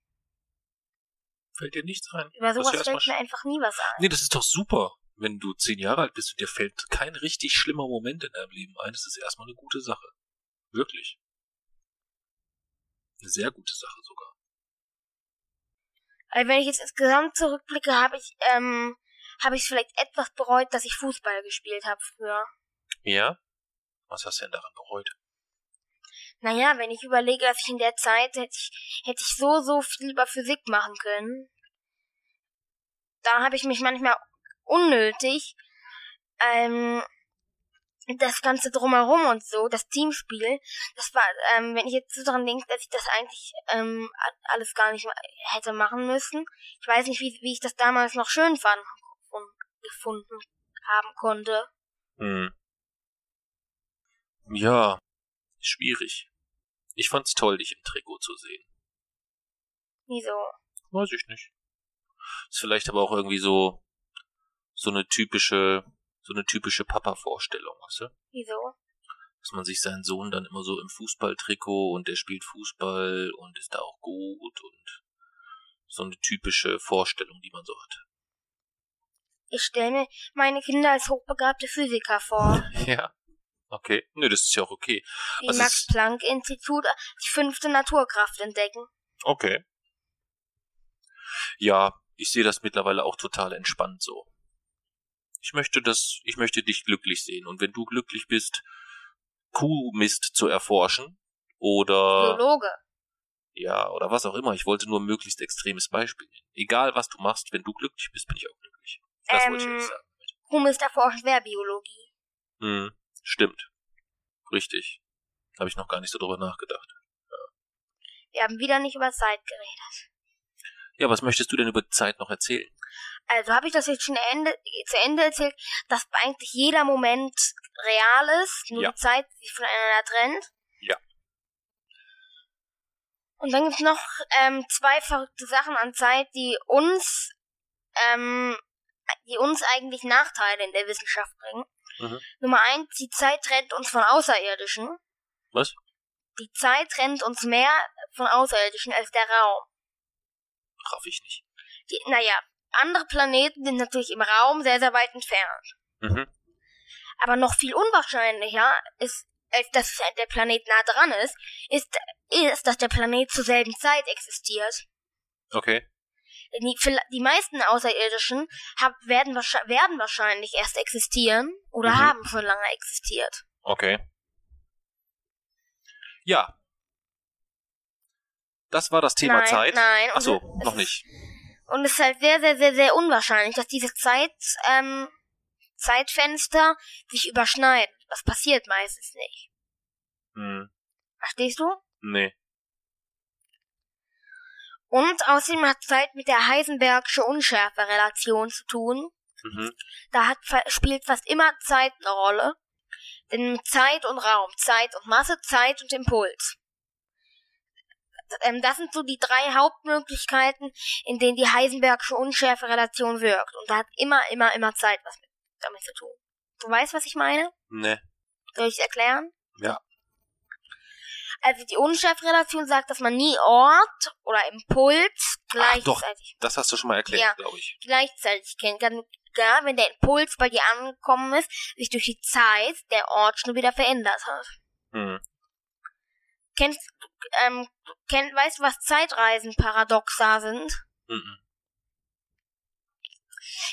Fällt dir nichts ein? Über Was sowas fällt mir einfach nie was ein. Nee, das ist doch super. Wenn du zehn Jahre alt bist und dir fällt kein richtig schlimmer Moment in deinem Leben ein, das ist erstmal eine gute Sache. Wirklich. Eine sehr gute Sache sogar. Also wenn ich jetzt insgesamt zurückblicke, habe ich, ähm, habe ich vielleicht etwas bereut, dass ich Fußball gespielt habe früher. Ja? Was hast du denn daran bereut? Naja, wenn ich überlege, dass ich in der Zeit hätte ich, hätte ich so, so viel über Physik machen können. Da habe ich mich manchmal unnötig, ähm, das Ganze drumherum und so, das Teamspiel, das war, ähm, wenn ich jetzt so dran denke, dass ich das eigentlich ähm, alles gar nicht hätte machen müssen. Ich weiß nicht, wie, wie ich das damals noch schön fand und gefunden haben konnte. Hm. Ja, schwierig. Ich fand's toll, dich im Trikot zu sehen. Wieso? Weiß ich nicht. Ist vielleicht aber auch irgendwie so, so eine typische so eine typische Papa-Vorstellung, weißt du? Wieso? Dass man sich seinen Sohn dann immer so im Fußballtrikot und der spielt Fußball und ist da auch gut und so eine typische Vorstellung, die man so hat. Ich stelle mir meine Kinder als hochbegabte Physiker vor. ja. Okay. Nö, das ist ja auch okay. Wie also Max-Planck-Institut die fünfte Naturkraft entdecken. Okay. Ja, ich sehe das mittlerweile auch total entspannt so. Ich möchte das, ich möchte dich glücklich sehen. Und wenn du glücklich bist, Kuhmist zu erforschen oder Biologe. Ja, oder was auch immer. Ich wollte nur ein möglichst extremes Beispiel nennen. Egal was du machst, wenn du glücklich bist, bin ich auch glücklich. Das ähm, wollte ich jetzt sagen. Kuhmist erforschen wäre Biologie. Hm, stimmt. Richtig. Habe ich noch gar nicht so drüber nachgedacht. Ja. Wir haben wieder nicht über Zeit geredet. Ja, was möchtest du denn über Zeit noch erzählen? Also habe ich das jetzt schon Ende, zu Ende erzählt, dass eigentlich jeder Moment real ist, nur ja. die Zeit sich voneinander trennt. Ja. Und dann gibt's noch ähm, zwei verrückte Sachen an Zeit, die uns, ähm, die uns eigentlich Nachteile in der Wissenschaft bringen. Mhm. Nummer eins, die Zeit trennt uns von Außerirdischen. Was? Die Zeit trennt uns mehr von Außerirdischen als der Raum. Raff ich nicht. Die, naja, andere Planeten sind natürlich im Raum sehr, sehr weit entfernt. Mhm. Aber noch viel unwahrscheinlicher ist, als dass der Planet nah dran ist, ist, ist, dass der Planet zur selben Zeit existiert. Okay. Die, die meisten Außerirdischen hab, werden, werden wahrscheinlich erst existieren oder mhm. haben schon lange existiert. Okay. Ja. Das war das Thema nein, Zeit. Nein, Achso, noch nicht. Und es ist halt sehr, sehr, sehr, sehr unwahrscheinlich, dass diese Zeit, ähm, Zeitfenster sich überschneiden. Das passiert meistens nicht. Hm. Verstehst du? Nee. Und außerdem hat Zeit mit der Heisenbergsche Unschärferelation zu tun. Mhm. Da hat, spielt fast immer Zeit eine Rolle. Denn Zeit und Raum, Zeit und Masse, Zeit und Impuls ähm, das sind so die drei Hauptmöglichkeiten, in denen die Heisenbergsche Unschärferelation wirkt. Und da hat immer, immer, immer Zeit was mit, damit zu tun. Du weißt, was ich meine? Ne. Soll ich erklären? Ja. Also die Unschärferelation sagt, dass man nie Ort oder Impuls gleichzeitig. Ach, doch, das hast du schon mal erklärt, ja, glaube ich. Gleichzeitig kann. Ja, wenn der Impuls bei dir angekommen ist, sich durch die Zeit der Ort schon wieder verändert hat. Hm. Kennst, ähm, kenn, weißt du, was Zeitreisen paradoxa sind? Mhm.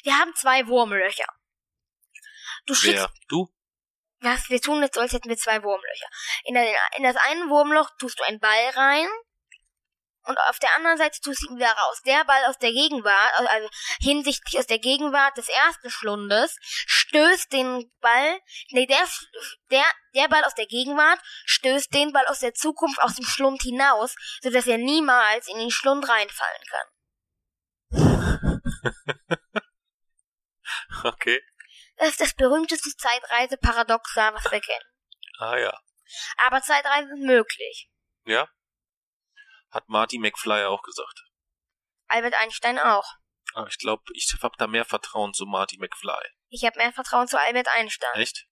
Wir haben zwei Wurmlöcher. Du schickst. Wer? Du? Was? Wir tun jetzt als hätten wir zwei Wurmlöcher. In, der, in das eine Wurmloch tust du einen Ball rein und auf der anderen Seite tust du ihn wieder raus. Der Ball aus der Gegenwart, also hinsichtlich aus der Gegenwart des ersten Schlundes, stößt den Ball, nee, der, der, der Ball aus der Gegenwart stößt den Ball aus der Zukunft aus dem Schlund hinaus, sodass er niemals in den Schlund reinfallen kann. okay. Das ist das berühmteste Zeitreiseparadoxon, was wir kennen. Ah ja. Aber Zeitreisen sind möglich. Ja? Hat Marty McFly auch gesagt. Albert Einstein auch. Aber ich glaube, ich habe da mehr Vertrauen zu Marty McFly. Ich habe mehr Vertrauen zu Albert Einstein. Echt?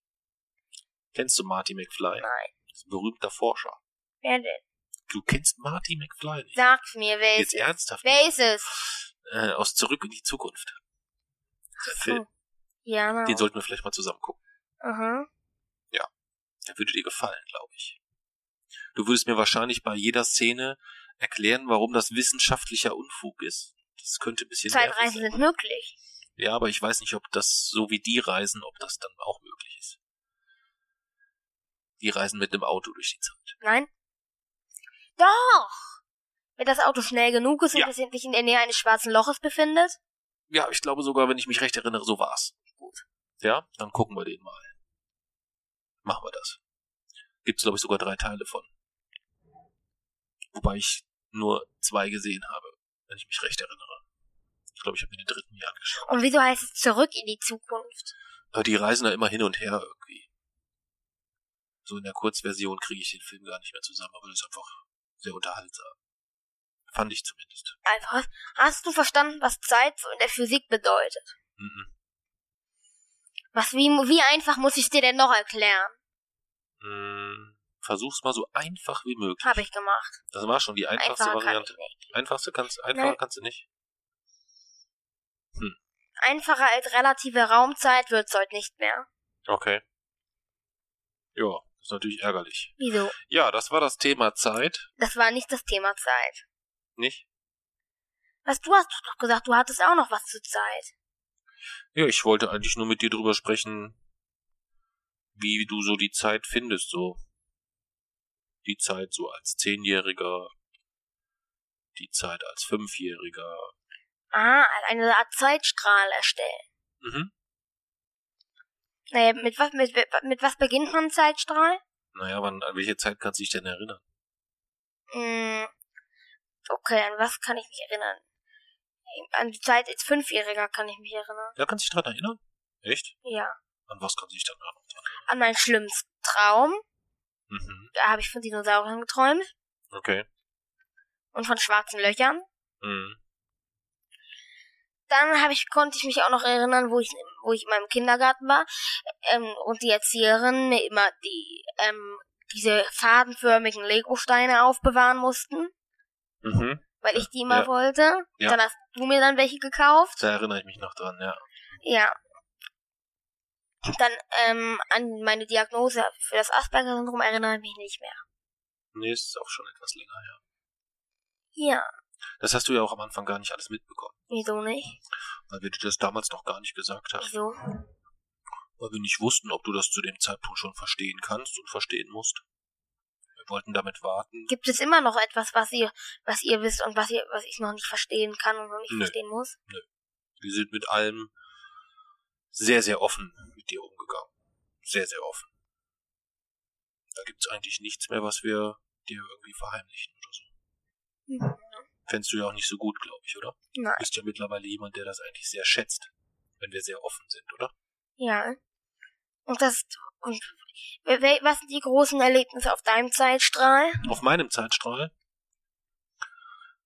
Kennst du Marty McFly? Nein. Das ist ein berühmter Forscher. Wer denn? Du kennst Marty McFly nicht? Sag's mir, wer Jetzt ist ernsthaft? Wer ist es? Äh, aus Zurück in die Zukunft. Der Film. Ja, na. Den sollten wir vielleicht mal zusammen gucken. Aha. Ja. Der würde dir gefallen, glaube ich. Du würdest mir wahrscheinlich bei jeder Szene erklären, warum das wissenschaftlicher Unfug ist. Das könnte ein bisschen. Zeitreisen sind möglich. Ja, aber ich weiß nicht, ob das so wie die reisen, ob das dann auch möglich ist. Die reisen mit einem Auto durch die Zeit. Nein. Doch! Wenn das Auto schnell genug ist ja. und es sich in der Nähe eines schwarzen Loches befindet? Ja, ich glaube sogar, wenn ich mich recht erinnere, so war's. Gut. Ja, dann gucken wir den mal. Machen wir das. Gibt's, glaube ich, sogar drei Teile von. Wobei ich nur zwei gesehen habe, wenn ich mich recht erinnere. Ich glaube, ich habe mir den dritten nie angeschaut. Und wieso heißt es zurück in die Zukunft? Aber die reisen da immer hin und her irgendwie. So in der Kurzversion kriege ich den Film gar nicht mehr zusammen, aber das ist einfach sehr unterhaltsam. Fand ich zumindest. Also, hast, hast du verstanden, was Zeit in der Physik bedeutet? Mhm. Was, wie, wie einfach muss ich dir denn noch erklären? Mm, Versuch's mal so einfach wie möglich. Habe ich gemacht. Das war schon die einfachste Einfacher Variante. Einfachste kannst, einfacher Nein. kannst du nicht. Einfacher als relative Raumzeit wird's heute nicht mehr. Okay. Ja, ist natürlich ärgerlich. Wieso? Ja, das war das Thema Zeit. Das war nicht das Thema Zeit. Nicht? Was, du hast doch gesagt, du hattest auch noch was zur Zeit. Ja, ich wollte eigentlich nur mit dir drüber sprechen, wie du so die Zeit findest, so. Die Zeit so als Zehnjähriger, die Zeit als Fünfjähriger. Ah, eine Art Zeitstrahl erstellen. Mhm. Naja, mit was, mit, mit was beginnt man Zeitstrahl? Naja, wann, an welche Zeit kannst du dich denn erinnern? Hm, okay, an was kann ich mich erinnern? An die Zeit als Fünfjähriger kann ich mich erinnern. Ja, kannst du dich dran erinnern? Echt? Ja. An was kannst du dich dann dran An meinen schlimmsten Traum. Mhm. Da habe ich von Dinosauriern geträumt. Okay. Und von schwarzen Löchern. Mhm. Dann habe ich, konnte ich mich auch noch erinnern, wo ich, wo ich in meinem Kindergarten war. Ähm, und die Erzieherin mir immer die, ähm, diese fadenförmigen Lego-Steine aufbewahren mussten. Mhm. Weil ich die immer Ja. wollte. Ja. Dann hast du mir dann welche gekauft. Da erinnere ich mich noch dran, ja. Ja. Dann ähm, an meine Diagnose für das Asperger-Syndrom erinnere ich mich nicht mehr. Nee, ist auch schon etwas länger her. Ja, Das hast du ja auch am Anfang gar nicht alles mitbekommen, wieso nicht? weil wir dir das damals noch gar nicht gesagt haben. Wieso? Weil wir nicht wussten, ob du das zu dem Zeitpunkt schon verstehen kannst und verstehen musst. Wir wollten damit warten. Gibt es immer noch etwas, was ihr, was ihr wisst und was ihr, was ich noch nicht verstehen kann und noch nicht Nö. verstehen muss? Wir sind mit allem sehr, sehr offen mit dir umgegangen. Sehr, sehr offen. Da gibt's eigentlich nichts mehr, was wir dir irgendwie verheimlichen oder so. Mhm. Fändest du ja auch nicht so gut, glaube ich, oder? Nein. Du bist ja mittlerweile jemand, der das eigentlich sehr schätzt, wenn wir sehr offen sind, oder? Ja. Und das, und was sind die großen Erlebnisse auf deinem Zeitstrahl? Auf meinem Zeitstrahl?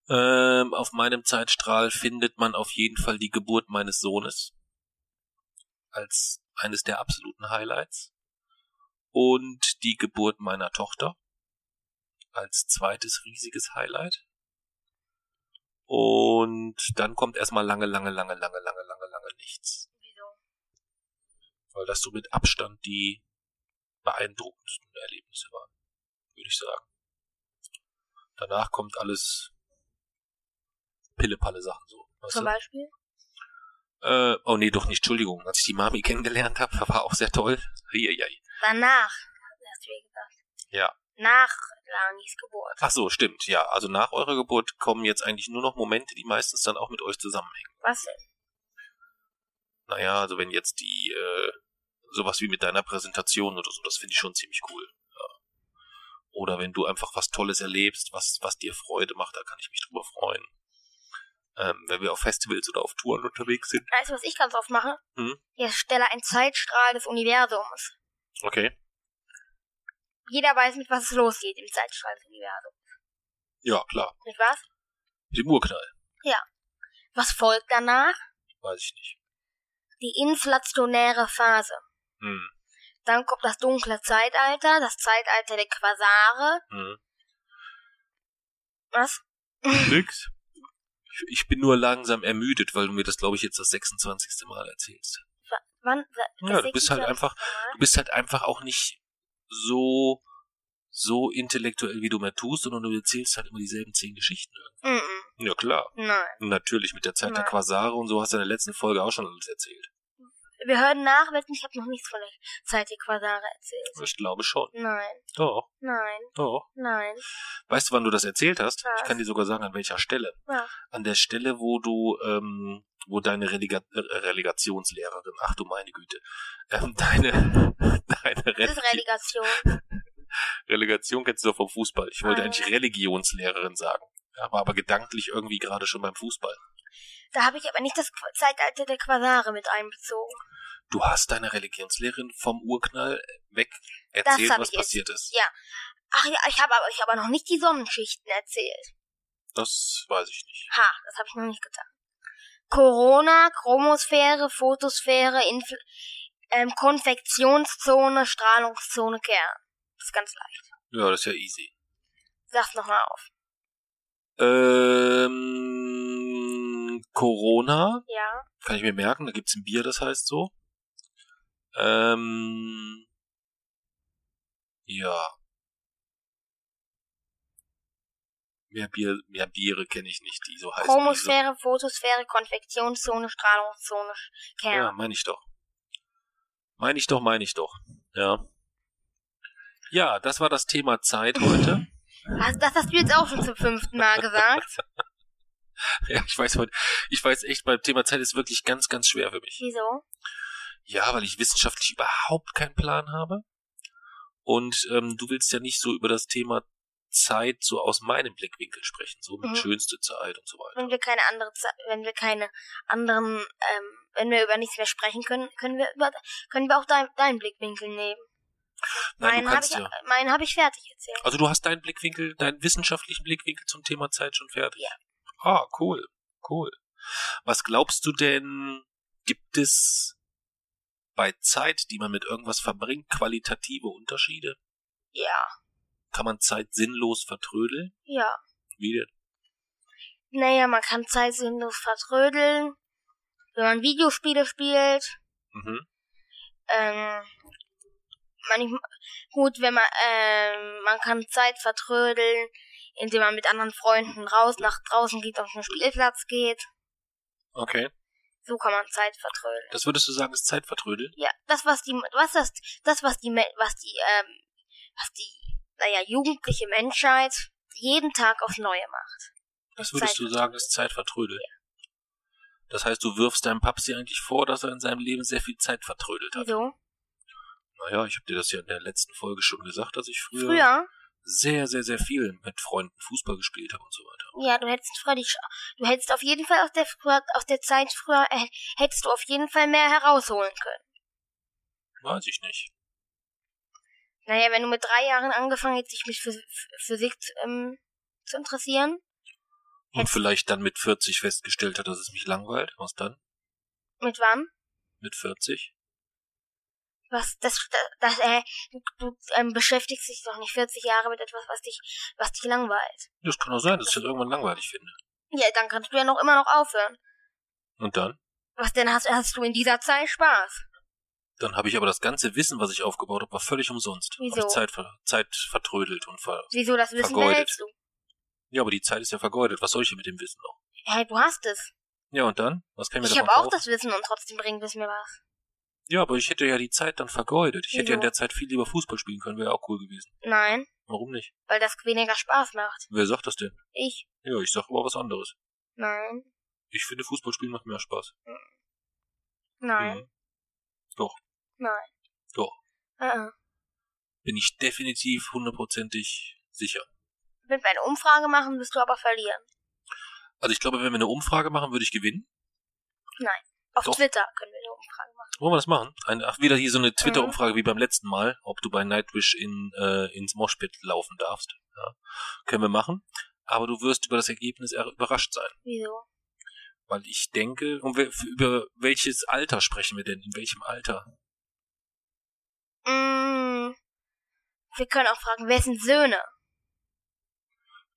Ähm, auf meinem Zeitstrahl findet man auf jeden Fall die Geburt meines Sohnes als eines der absoluten Highlights und die Geburt meiner Tochter als zweites riesiges Highlight. Und dann kommt erstmal lange, lange, lange, lange, lange, lange, lange nichts. Wieso? Weil das so mit Abstand die beeindruckendsten Erlebnisse waren, würde ich sagen. Danach kommt alles Pille-Palle Sachen so. Zum du? Beispiel? Äh, oh nee, doch nicht, Entschuldigung. Als ich die Mami kennengelernt habe, war auch sehr toll. Eieiei. Danach, hast du ja gesagt. Ja. Nach Langis Geburt. Ach so, stimmt, ja. Also nach eurer Geburt kommen jetzt eigentlich nur noch Momente, die meistens dann auch mit euch zusammenhängen. Was denn? Naja, also wenn jetzt die, äh, sowas wie mit deiner Präsentation oder so, das finde ich schon ziemlich cool. Ja. Oder wenn du einfach was Tolles erlebst, was, was dir Freude macht, da kann ich mich drüber freuen. Ähm, wenn wir auf Festivals oder auf Touren unterwegs sind. Weißt du, was ich ganz oft mache? Hm? Ich erstelle einen Zeitstrahl des Universums. Okay. Jeder weiß, mit was es losgeht im Zeitstrahl des Universums. Ja, klar. Mit was? Mit dem Urknall. Was folgt danach? Weiß ich nicht. Die inflationäre Phase. Hm. Dann kommt das dunkle Zeitalter, das Zeitalter der Quasare. Hm. Was? Nix. Ich, bin nur langsam ermüdet, weil du mir das, glaube ich, jetzt das 26. Mal erzählst. Wann? Ja, du bist halt 26. einfach-? Du bist halt einfach auch nicht so, so intellektuell, wie du mehr tust, sondern du erzählst halt immer dieselben zehn Geschichten. Mm Ja, klar. Nein. Natürlich mit der Zeit der Nein. Quasare und so hast du in der letzten Folge auch schon alles erzählt. Wir hören nach, wetten, ich habe noch nichts von der Zeit der Quasare erzählt. Ich glaube schon. Nein, Doch, nein, doch. nein. Weißt du, wann du das erzählt hast? Was? Ich kann dir sogar sagen, an welcher Stelle. Ja. An der Stelle, wo du, ähm, wo deine Relega äh, Relegationslehrerin, ach du meine Güte, ähm, deine, deine Das ist Religi Relegation. Relegation kennst du doch vom Fußball. Ich wollte Ah, eigentlich. Religionslehrerin sagen. War aber gedanklich irgendwie gerade schon beim Fußball. Da habe ich aber nicht das Zeitalter der Quasare mit einbezogen. Du hast deine Religionslehrerin vom Urknall weg erzählt, hab was ich jetzt. passiert ist. Ja. Ach ja, ich habe aber ich habe noch nicht die Sonnenschichten erzählt. Das weiß ich nicht. Ha, das habe ich noch nicht getan. Corona, Chromosphäre, Photosphäre, Infl ähm, Konvektionszone, Strahlungszone, Kern. Das ist ganz leicht. Ja, das ist ja easy. Sag's nochmal auf. Ähm, Corona, Ja. kann ich mir merken, da gibt's ein Bier, das heißt so. Ähm, ja. Mehr Bier, mehr Biere kenne ich nicht, die so heißen. Chromosphäre, Photosphäre, Konvektionszone, Strahlungszone, Ja, Kern. meine ich doch. Meine ich doch, meine ich doch. Ja. Ja, das war das Thema Zeit heute. Also, das hast du jetzt auch schon zum fünften Mal gesagt. ja, ich weiß heute, ich weiß echt, beim Thema Zeit ist wirklich ganz, ganz schwer für mich. Wieso? Ja, weil ich wissenschaftlich überhaupt keinen Plan habe. Und ähm, du willst ja nicht so über das Thema Zeit so aus meinem Blickwinkel sprechen, so mit Mhm. schönste Zeit und so weiter. Wenn wir keine andere, Ze- wenn wir keine anderen, ähm, wenn wir über nichts mehr sprechen können, können wir über, können wir auch dein, deinen Blickwinkel nehmen. Nein, meinen habe ich, ja. meinen habe ich fertig erzählt. Also du hast deinen Blickwinkel, deinen wissenschaftlichen Blickwinkel zum Thema Zeit schon fertig. Ja. Ah, cool, cool. Was glaubst du denn, gibt es bei Zeit, die man mit irgendwas verbringt, qualitative Unterschiede? Ja, Kann man Zeit sinnlos vertrödeln? ja. Wie denn? Naja, man kann Zeit sinnlos vertrödeln, wenn man Videospiele spielt. Mhm. Ähm, man, gut, wenn man, ähm, man kann Zeit vertrödeln, indem man mit anderen Freunden raus nach draußen geht, auf den Spielplatz geht. Okay. So kann man Zeit vertrödeln. Das würdest du sagen, ist Zeitvertrödeln? Ja, das was die, was das, das was die, was die, ähm, was die, naja, jugendliche Menschheit jeden Tag aufs Neue macht. Das würdest du sagen, ist Zeitvertrödeln? Das heißt, du wirfst deinem Papsi eigentlich vor, dass er in seinem Leben sehr viel Zeit vertrödelt hat. Wieso? Naja, ich habe dir das ja in der letzten Folge schon gesagt, dass ich früher, Früher? sehr, sehr, sehr viel mit Freunden Fußball gespielt habe und so weiter. Ja, du hättest früher du hättest auf jeden Fall aus der, aus der Zeit früher, äh, hättest du auf jeden Fall mehr herausholen können. Weiß ich nicht. Naja, wenn du mit drei Jahren angefangen hättest, dich mit Phys Ph- Physik ähm, zu interessieren, Und vielleicht dann mit 40 festgestellt hat, dass es mich langweilt. Was dann? mit wann? Mit 40? Was, das, das, äh, du, du ähm, beschäftigst dich doch nicht 40 Jahre mit etwas, was dich, was dich langweilt. Das kann auch sein, dass ich das irgendwann langweilig finde. Ja, dann kannst du ja noch immer noch aufhören. Und dann? Was denn hast, hast du in dieser Zeit Spaß? Dann habe ich aber das ganze Wissen, was ich aufgebaut habe, war völlig umsonst. Wieso? Hab ich Zeit, ver Zeit vertrödelt und ver Wieso das Wissen Vergeudet. behältst du? Ja, aber die Zeit ist ja vergeudet. Was soll ich denn mit dem Wissen noch? Hey, du hast es. Ja, und dann? Was kann ich mir Ich habe auch das Wissen und trotzdem bringt es mir was. Ja, aber ich hätte ja die Zeit dann vergeudet. Ich hätte ja in der Zeit viel lieber Fußball spielen können. Wäre auch cool gewesen. Nein, Warum nicht? weil das weniger Spaß macht. Wer sagt das denn? Ich? Ja, ich sag aber was anderes. Nein. Ich finde, Fußballspielen macht mehr Spaß. Nein. Mhm. Doch. Nein. Doch. Uh Bin ich definitiv hundertprozentig sicher. Wenn wir eine Umfrage machen, wirst du aber verlieren. Also ich glaube, wenn wir eine Umfrage machen, würde ich gewinnen. Auf Doch. Twitter können wir eine Umfrage machen. Wollen wir das machen? Ein, ach, wieder hier so eine Twitter-Umfrage wie beim letzten Mal, ob du bei Nightwish in, äh, ins Moshpit laufen darfst. Ja. Können wir machen. Aber du wirst über das Ergebnis überrascht sein. Wieso? Weil ich denke, um, über welches Alter sprechen wir denn? In welchem Alter? Mm, wir können auch fragen, wer sind Söhne?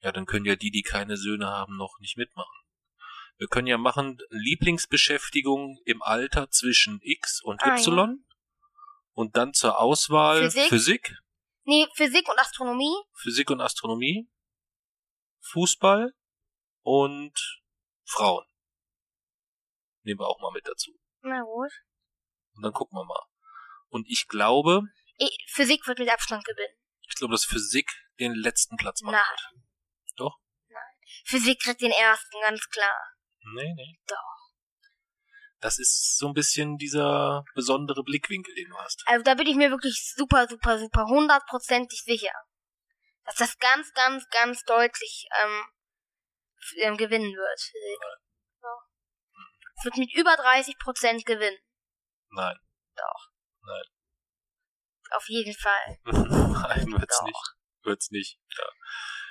Ja, dann können ja die, die keine Söhne haben, noch nicht mitmachen. Wir können ja machen Lieblingsbeschäftigung im Alter zwischen X und Ah, Y. Und dann zur Auswahl Physik? Physik, Nee, Physik und Astronomie? Physik und Astronomie, Fußball und Frauen. Nehmen wir auch mal mit dazu. Na gut. Und dann gucken wir mal. Und ich glaube, Ich, Physik wird mit Abstand gewinnen. ich glaube, dass Physik den letzten Platz macht. Nein. Doch? Physik kriegt den ersten, ganz klar. Nee, nee. Doch. Das ist so ein bisschen dieser besondere Blickwinkel, den du hast. Also da bin ich mir wirklich super, super, super hundertprozentig sicher, dass das ganz, ganz, ganz deutlich ähm, ähm, gewinnen wird. Ja. Es wird mit über 30 Prozent gewinnen. Nein. Auf jeden Fall. Nein, wird's Doch. nicht. Wird's nicht. Ja.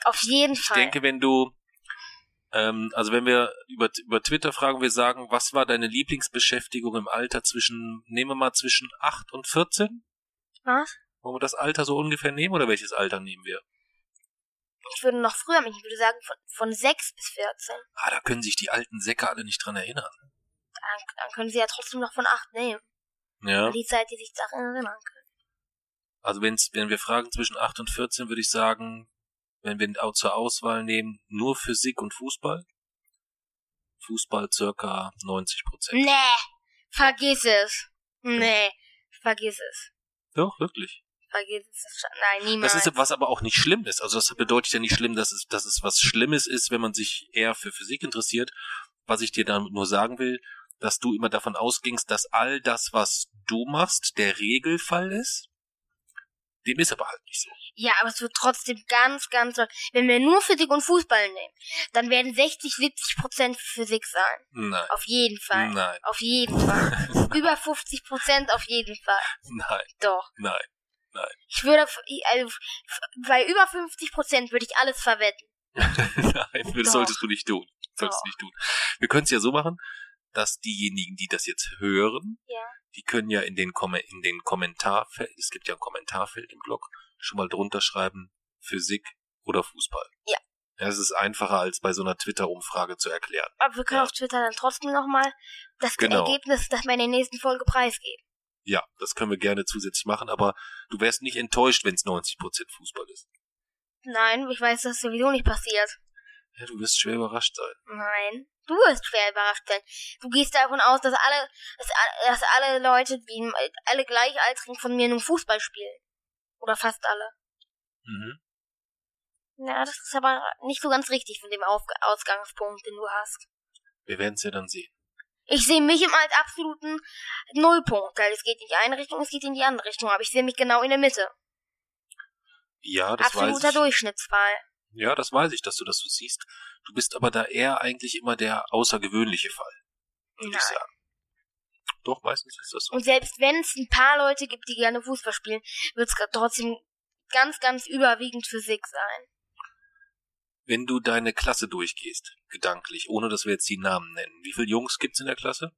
Auf jeden Ich Fall. denke, wenn du, ähm, also wenn wir über, über Twitter fragen, wir sagen, was war deine Lieblingsbeschäftigung im Alter zwischen, nehmen wir mal zwischen 8 und 14? Was? Wollen wir das Alter so ungefähr nehmen oder welches Alter nehmen wir? Ich würde noch früher, ich würde sagen von, von 6 bis 14. Ah, da können sich die alten Säcke alle nicht dran erinnern. Dann, dann können sie ja trotzdem noch von 8 nehmen. Ja. Die Zeit, die sich daran erinnern können. Also wenn's, wenn wir fragen zwischen 8 und 14, würde ich sagen, wenn wir auch zur Auswahl nehmen, nur Physik und Fußball. Fußball circa 90 Prozent. Nee, vergiss es. Nee, vergiss es. Doch, wirklich. Vergiss es. Nein, niemals. Das ist was aber auch nicht schlimm ist. Also das bedeutet ja nicht schlimm, dass es, dass es was Schlimmes ist, wenn man sich eher für Physik interessiert. Was ich dir damit nur sagen will, dass du immer davon ausgingst, dass all das, was du machst, der Regelfall ist. Dem ist aber halt nicht so. Ja, aber es wird trotzdem ganz, ganz. Wenn wir nur Physik und Fußball nehmen, dann werden 60, 70 Prozent Physik sein. Nein. Auf jeden Fall. Nein. Auf jeden Fall. Über 50 Prozent auf jeden Fall. Nein. Doch. Nein. Ich würde, also, bei über 50 Prozent würde ich alles verwetten. Nein, das Doch. solltest du nicht tun. Solltest Doch. du nicht tun. Wir können es ja so machen, dass diejenigen, die das jetzt hören, Ja. Die können ja in den, Kom in den Kommentarfeld, es gibt ja ein Kommentarfeld im Blog, schon mal drunter schreiben, Physik oder Fußball. Ja. Ja, Es ist einfacher, als bei so einer Twitter-Umfrage zu erklären. Aber wir können Ja. auf Twitter dann trotzdem nochmal das Genau. Ergebnis, das wir in der nächsten Folge preisgeben. Ja, das können wir gerne zusätzlich machen, aber du wärst nicht enttäuscht, wenn es 90% Fußball ist. Nein, ich weiß, dass sowieso nicht passiert. Ja, du wirst schwer überrascht sein. Nein. Du wirst schwer überrascht sein. Du gehst davon aus, dass alle, dass, alle- dass alle Leute, die alle Gleichaltrigen von mir nun Fußball spielen. Oder fast alle. Mhm. Ja, das ist aber nicht so ganz richtig von dem Auf Ausgangspunkt, den du hast. Wir werden es ja dann sehen. Ich sehe mich im als absoluten Nullpunkt, weil es geht in die eine Richtung, es geht in die andere Richtung, aber ich sehe mich genau in der Mitte. Ja, das weiß Absoluter ich. Durchschnittsfall. Ja, das weiß ich, dass du das so siehst. Du bist aber da eher eigentlich immer der außergewöhnliche Fall, würde ich sagen. Doch, meistens ist das so. Und selbst wenn es ein paar Leute gibt, die gerne Fußball spielen, wird es trotzdem ganz, ganz überwiegend Physik sein. Wenn du deine Klasse durchgehst, gedanklich, ohne dass wir jetzt die Namen nennen, wie viele Jungs gibt's in der Klasse?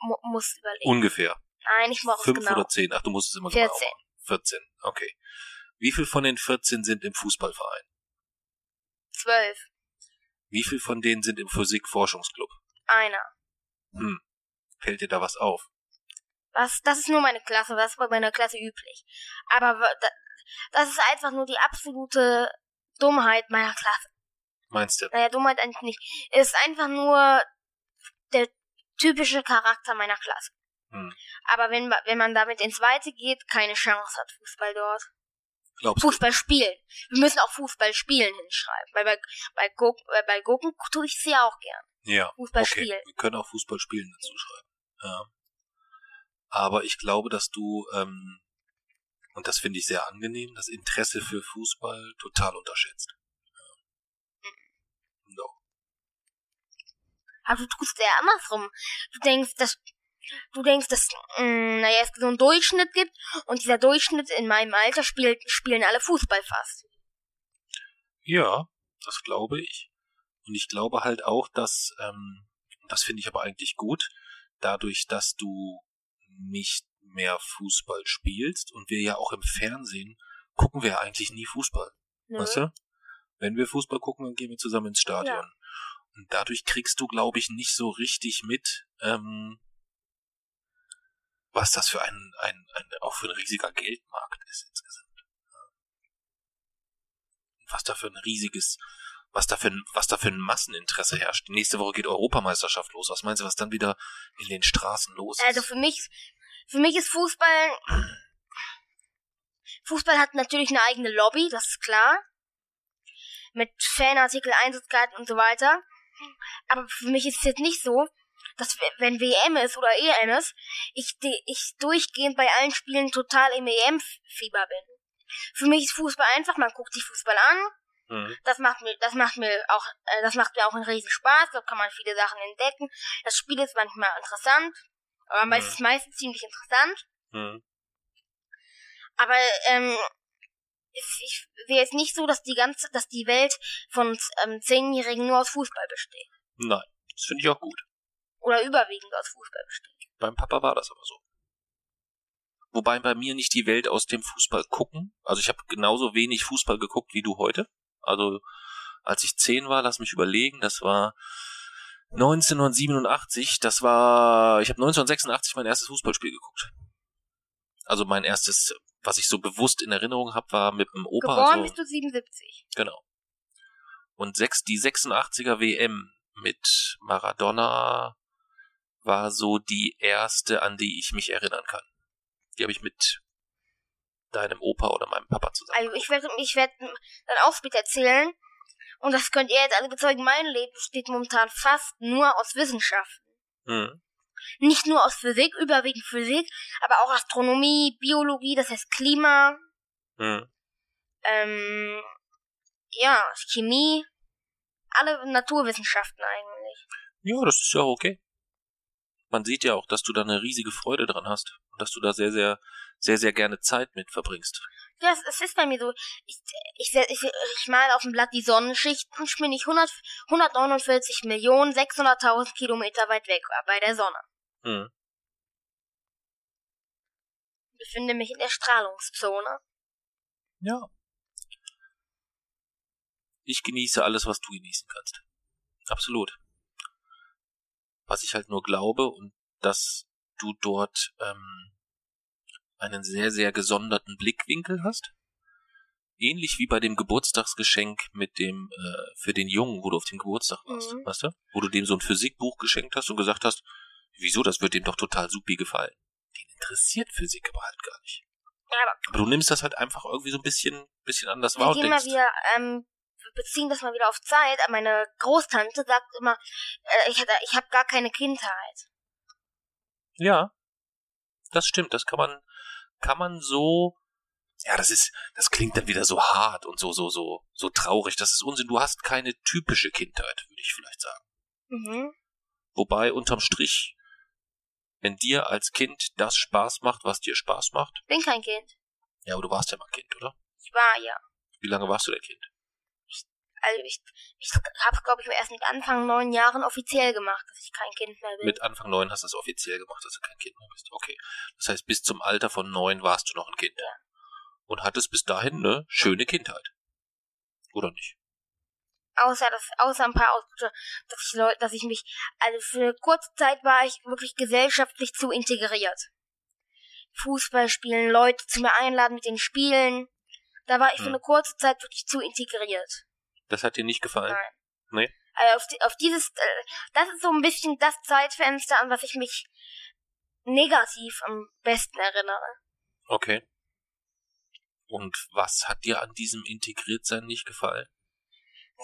Mu muss überlegen. Ungefähr. Nein, ich brauche es Fünf genau. oder zehn? Ach, du musst es immer 14. genau machen. 14, okay. Wie viel von den 14 sind im Fußballverein? Zwölf. Wie viel von denen sind im Physik-Forschungsclub? Einer. Hm. Fällt dir da was auf? Was, das ist nur meine Klasse, das ist bei meiner Klasse üblich. Aber das ist einfach nur die absolute Dummheit meiner Klasse. Meinst du? Naja, Dummheit eigentlich nicht. Es ist einfach nur der typische Charakter meiner Klasse. Hm. Aber wenn, wenn man damit ins Weite geht, keine Chance hat Fußball dort. Glaubst? Fußball spielen. Wir müssen auch Fußball spielen hinschreiben. Weil bei, bei, Gurk, äh, bei Gurken tue ich es ja auch gern. Ja. Fußball okay. spielen. Wir können auch Fußball spielen dazu schreiben. Ja. Aber ich glaube, dass du, ähm, und das finde ich sehr angenehm, das Interesse für Fußball total unterschätzt. Ja. Doch. Aber du tust ja andersrum. Du denkst, dass du denkst, dass mh, naja, es so einen Durchschnitt gibt und dieser Durchschnitt in meinem Alter spielt, spielen alle Fußball fast. Ja, das glaube ich. Und ich glaube halt auch, dass, ähm, das finde ich aber eigentlich gut, dadurch, dass du nicht mehr Fußball spielst und wir ja auch im Fernsehen gucken wir ja eigentlich nie Fußball. Nö. Weißt du? Wenn wir Fußball gucken, dann gehen wir zusammen ins Stadion. Ja. Und dadurch kriegst du, glaube ich, nicht so richtig mit, ähm, was das für ein, ein, ein, auch für ein riesiger Geldmarkt ist insgesamt. Und Was da für ein riesiges was da für ein, was da für ein Masseninteresse herrscht. Nächste Woche geht Europameisterschaft los. Was meinst du, was dann wieder in den Straßen los ist? Also für mich, für mich ist Fußball, Fußball hat natürlich eine eigene Lobby, das ist klar. Mit Fanartikel, Einsatzkarten und so weiter. Aber für mich ist es jetzt nicht so, dass wenn WM ist oder EM ist, ich, ich durchgehend bei allen Spielen total im EM-Fieber bin. Für mich ist Fußball einfach, man guckt sich Fußball an. Mhm. Das macht mir, das macht mir auch, äh, das macht mir auch einen riesen Spaß. Da kann man viele Sachen entdecken. Das Spiel ist manchmal interessant, aber meistens, mhm. meistens ziemlich interessant. Mhm. Aber ähm, ich sehe jetzt nicht so, dass die ganze, dass die Welt von ähm, Zehnjährigen nur aus Fußball besteht. Nein, das finde ich auch gut. Oder überwiegend aus Fußball besteht. Beim Papa war das aber so. Wobei bei mir nicht die Welt aus dem Fußball gucken. Also ich habe genauso wenig Fußball geguckt wie du heute. Also als ich zehn war, lass mich überlegen, das war 1987, das war, ich habe 1986 mein erstes Fußballspiel geguckt. Also mein erstes was ich so bewusst in Erinnerung habe, war mit dem Opa. Geboren also, bist du 77. Genau. Und sechs, die 86er WM mit Maradona war so die erste, an die ich mich erinnern kann. Die habe ich mit deinem Opa oder meinem Papa zusammen. Also ich werde ich werd dann auch später erzählen. Und das könnt ihr jetzt alle bezeugen. Mein Leben besteht momentan fast nur aus Wissenschaften. Hm. Nicht nur aus Physik, überwiegend Physik, aber auch Astronomie, Biologie, das heißt Klima, hm. ähm, ja, Chemie, alle Naturwissenschaften eigentlich. Ja, das ist ja auch okay. Man sieht ja auch, dass du da eine riesige Freude dran hast und dass du da sehr, sehr, sehr, sehr gerne Zeit mit verbringst. Ja, es, es ist bei mir so. Ich, ich, ich, ich male auf dem Blatt die Sonnenschichten, bin ich 100, 149 Millionen 600.000 Kilometer weit weg bei der Sonne. Hm. Ich befinde mich in der Strahlungszone. Ja. Ich genieße alles, was du genießen kannst. Absolut. Was ich halt nur glaube und dass du dort ähm, einen sehr, sehr gesonderten Blickwinkel hast. Ähnlich wie bei dem Geburtstagsgeschenk mit dem, äh, für den Jungen, wo du auf dem Geburtstag warst, mhm. weißt du? Wo du dem so ein Physikbuch geschenkt hast und gesagt hast, Wieso? Das wird dem doch total supi gefallen. Den interessiert Physik aber halt gar nicht. Ja, aber, aber du nimmst das halt einfach irgendwie so ein bisschen, bisschen anders wahr. Wir gehen mal wieder, ähm, beziehen das mal wieder auf Zeit. Meine Großtante sagt immer, äh, ich, ich habe gar keine Kindheit. Ja, das stimmt. Das kann man, kann man so. Ja, das ist, das klingt dann wieder so hart und so, so, so, so traurig. Das ist Unsinn. Du hast keine typische Kindheit, würde ich vielleicht sagen. Mhm. Wobei unterm Strich wenn dir als Kind das Spaß macht, was dir Spaß macht? Bin kein Kind. Ja, aber du warst ja mal Kind, oder? Ich war, ja. Wie lange warst du der Kind? Also ich, ich habe glaube ich, erst mit Anfang neun Jahren offiziell gemacht, dass ich kein Kind mehr bin. Mit Anfang neun hast du es offiziell gemacht, dass du kein Kind mehr bist. Okay. Das heißt, bis zum Alter von neun warst du noch ein Kind. Ja. Und hattest bis dahin eine schöne Kindheit. Oder nicht? außer das, außer ein paar Ausdrücke, dass ich Leute, dass ich mich, also für eine kurze Zeit war ich wirklich gesellschaftlich zu integriert. Fußball spielen, Leute zu mir einladen mit den Spielen. Da war ich hm. für eine kurze Zeit wirklich zu integriert. Das hat dir nicht gefallen? Nein. Nee? Also auf, die, auf dieses, äh, das ist so ein bisschen das Zeitfenster, an was ich mich negativ am besten erinnere. Okay. Und was hat dir an diesem Integriertsein nicht gefallen?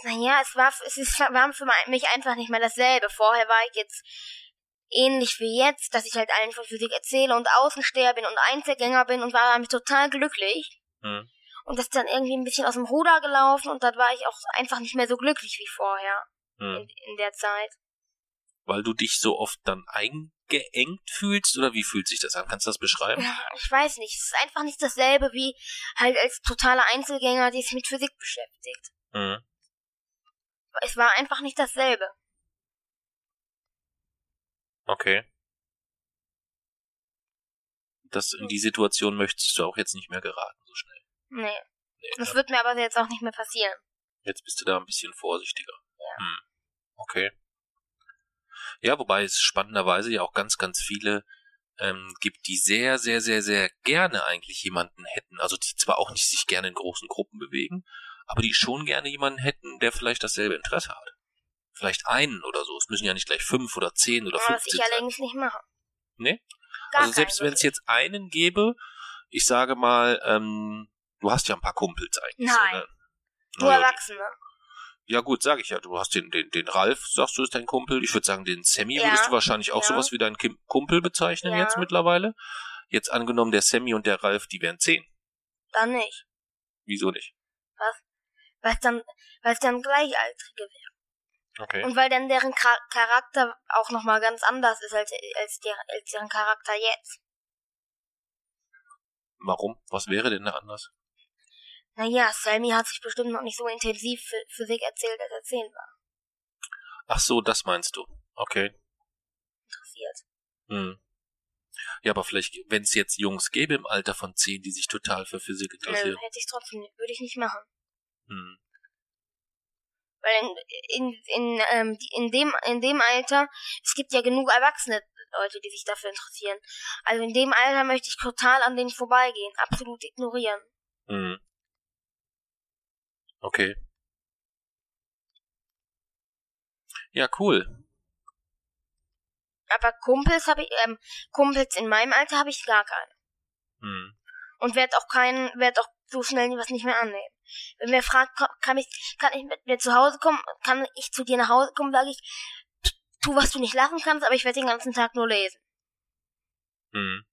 Naja, es war, es ist, war für mich einfach nicht mehr dasselbe. Vorher war ich jetzt ähnlich wie jetzt, dass ich halt allen von Physik erzähle und Außensteher bin und Einzelgänger bin und war damit total glücklich. Hm. Und das ist dann irgendwie ein bisschen aus dem Ruder gelaufen und dann war ich auch einfach nicht mehr so glücklich wie vorher. Hm. In, in der Zeit. Weil du dich so oft dann eingeengt fühlst oder wie fühlt sich das an? Kannst du das beschreiben? Ich weiß nicht. Es ist einfach nicht dasselbe wie halt als totaler Einzelgänger, der sich mit Physik beschäftigt. Mhm. Es war einfach nicht dasselbe. Okay. Das in die Situation möchtest du auch jetzt nicht mehr geraten, so schnell. Nee. nee das ja. wird mir aber jetzt auch nicht mehr passieren. Jetzt bist du da ein bisschen vorsichtiger. Ja. Hm. Okay. Ja, wobei es spannenderweise ja auch ganz, ganz viele ähm, gibt, die sehr, sehr, sehr, sehr gerne eigentlich jemanden hätten. Also die zwar auch nicht sich gerne in großen Gruppen bewegen, aber die schon gerne jemanden hätten, der vielleicht dasselbe Interesse hat. Vielleicht einen oder so. Es müssen ja nicht gleich fünf oder zehn oder Aber was ich allerdings nicht mache. Nee? Gar also selbst wenn es jetzt einen gäbe, ich sage mal, ähm, du hast ja ein paar Kumpels eigentlich. Nein. So, ne? Nur Naja, Erwachsene. Ja gut, sage ich ja. Du hast den, den, den Ralf, sagst du, ist dein Kumpel. Ich würde sagen, den Sammy Ja, würdest du wahrscheinlich auch ja. sowas wie deinen Kim Kumpel bezeichnen Ja. jetzt mittlerweile. Jetzt angenommen, der Sammy und der Ralf, die wären zehn. Dann nicht. Wieso nicht? Weil es dann, weil es dann Gleichaltrige wäre. Okay. Und weil dann deren Char Charakter auch nochmal ganz anders ist als, als, der, als deren Charakter jetzt. Warum? Was wäre denn da anders? Naja, Sammy hat sich bestimmt noch nicht so intensiv für Physik erzählt, als er 10 war. Ach so, das meinst du. Okay. Interessiert. Hm. Ja, aber vielleicht, wenn es jetzt Jungs gäbe im Alter von zehn, die sich total für Physik Nö, interessieren. hätte ich trotzdem, würde ich nicht machen. Hm. Weil in, in, in, ähm, in, dem, in dem Alter, es gibt ja genug erwachsene Leute, die sich dafür interessieren. Also in dem Alter möchte ich total an denen vorbeigehen, absolut ignorieren. Hm. Okay. Ja, cool. Aber Kumpels habe ich, ähm, Kumpels in meinem Alter habe ich gar keine. Hm. Und werd auch keinen, werd auch so schnell was nicht mehr annehmen. Wenn wer fragt, kann ich, kann ich mit mir zu Hause kommen, kann ich zu dir nach Hause kommen, sage ich, tu, was du nicht lachen kannst, aber ich werde den ganzen Tag nur lesen. Hm.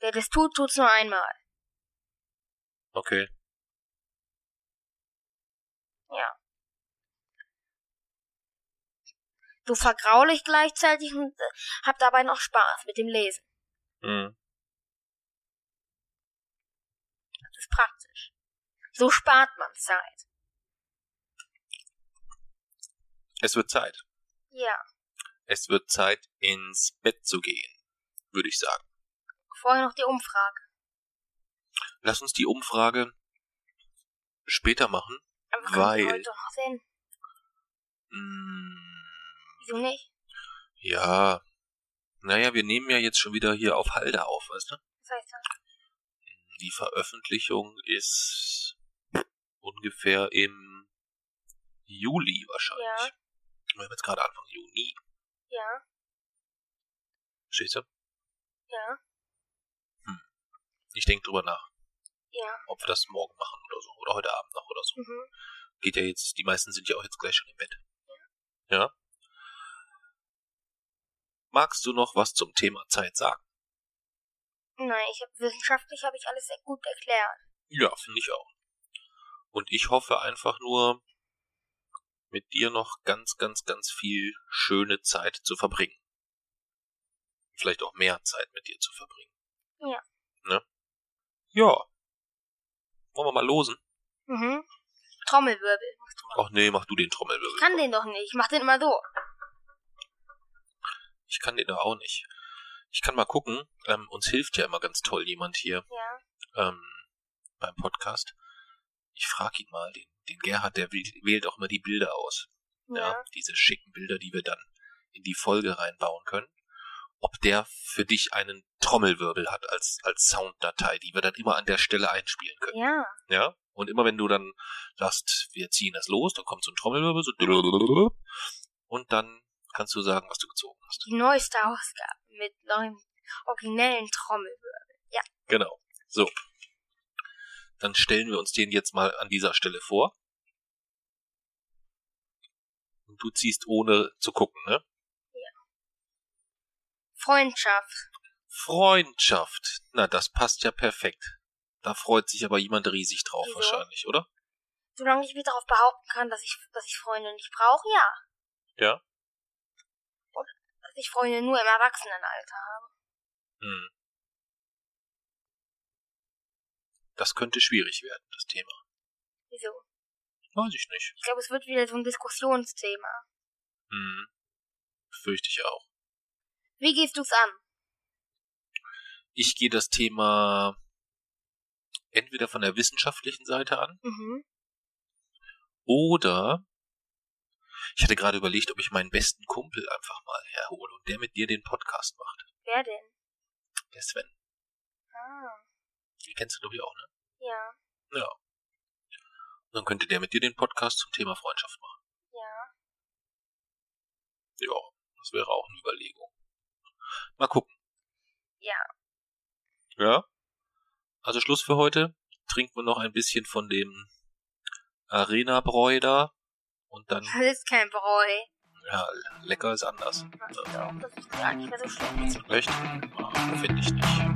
Wer das tut, tut's nur einmal. Okay. Ja. So vergraul ich gleichzeitig und äh, hab dabei noch Spaß mit dem Lesen. Hm. Das ist praktisch. So spart man Zeit. Es wird Zeit. Ja. Es wird Zeit, ins Bett zu gehen, würde ich sagen. Vorher noch die Umfrage. Lass uns die Umfrage später machen. Aber Weil- heute noch sehen. Hm, Wieso nicht? ja. Naja, wir nehmen ja jetzt schon wieder hier auf Halde auf, weißt du? Was heißt das? Die Veröffentlichung ist ungefähr im Juli wahrscheinlich. Ja. Wir haben jetzt gerade Anfang Juni. Ja, Verstehst du? ja, Ich denke drüber nach, ja. ob wir das morgen machen oder so. Oder heute Abend noch oder so. Mhm. Geht ja jetzt, die meisten sind ja auch jetzt gleich schon im Bett. Ja? Magst du noch was zum Thema Zeit sagen? Nein, ich habe wissenschaftlich habe ich alles sehr gut erklärt. Ja, finde ich auch. Und ich hoffe einfach nur, mit dir noch ganz, ganz, ganz viel schöne Zeit zu verbringen. Vielleicht auch mehr Zeit mit dir zu verbringen. Ja. Ne? Ja. Wollen wir mal losen? Mhm. Trommelwirbel. Ach nee, mach du den Trommelwirbel. Ich kann den doch nicht. Ich mach den immer so. Ich kann den doch auch nicht. Ich kann mal gucken. Ähm, uns hilft ja immer ganz toll jemand hier Ja. ähm, beim Podcast. Ich frage ihn mal, den, den Gerhard, der wählt, wählt auch immer die Bilder aus. Ja. ja, diese schicken Bilder, die wir dann in die Folge reinbauen können, ob der für dich einen Trommelwirbel hat als, als Sounddatei, die wir dann immer an der Stelle einspielen können. Ja. Ja? Und immer wenn du dann sagst, wir ziehen das los, dann kommt so ein Trommelwirbel, so und dann kannst du sagen, was du gezogen hast. Die neueste Ausgabe mit neuen originellen Trommelwirbel. Ja. Genau. So. Dann stellen wir uns den jetzt mal an dieser Stelle vor. Und du ziehst ohne zu gucken, ne? Freundschaft. Freundschaft. Na, das passt ja perfekt. Da freut sich aber jemand riesig drauf Wieso? wahrscheinlich, oder? Solange ich mich darauf behaupten kann, dass ich, dass ich Freunde nicht brauche, ja. Ja. Dass ich Freunde nur im Erwachsenenalter habe. Hm. Das könnte schwierig werden, das Thema. Wieso? Weiß ich nicht. Ich glaube, es wird wieder so ein Diskussionsthema. Hm. Fürchte ich auch. Wie gehst du's an? Ich gehe das Thema entweder von der wissenschaftlichen Seite an Mhm. oder ich hatte gerade überlegt, ob ich meinen besten Kumpel einfach mal herhole und der mit dir den Podcast macht. Wer denn? Der Sven. Ah, Den kennst du glaube ich auch, ne? ja. Ja. Dann könnte der mit dir den Podcast zum Thema Freundschaft machen. Ja. Ja, das wäre auch eine Überlegung. Mal gucken. Ja. Ja? Also Schluss für heute. Trinken wir noch ein bisschen von dem Arena-Bräu da. Und dann, Das ist kein Bräu. ja, lecker ist anders. Ja, das ist gar nicht mehr so schlecht. Echt? Finde ich nicht.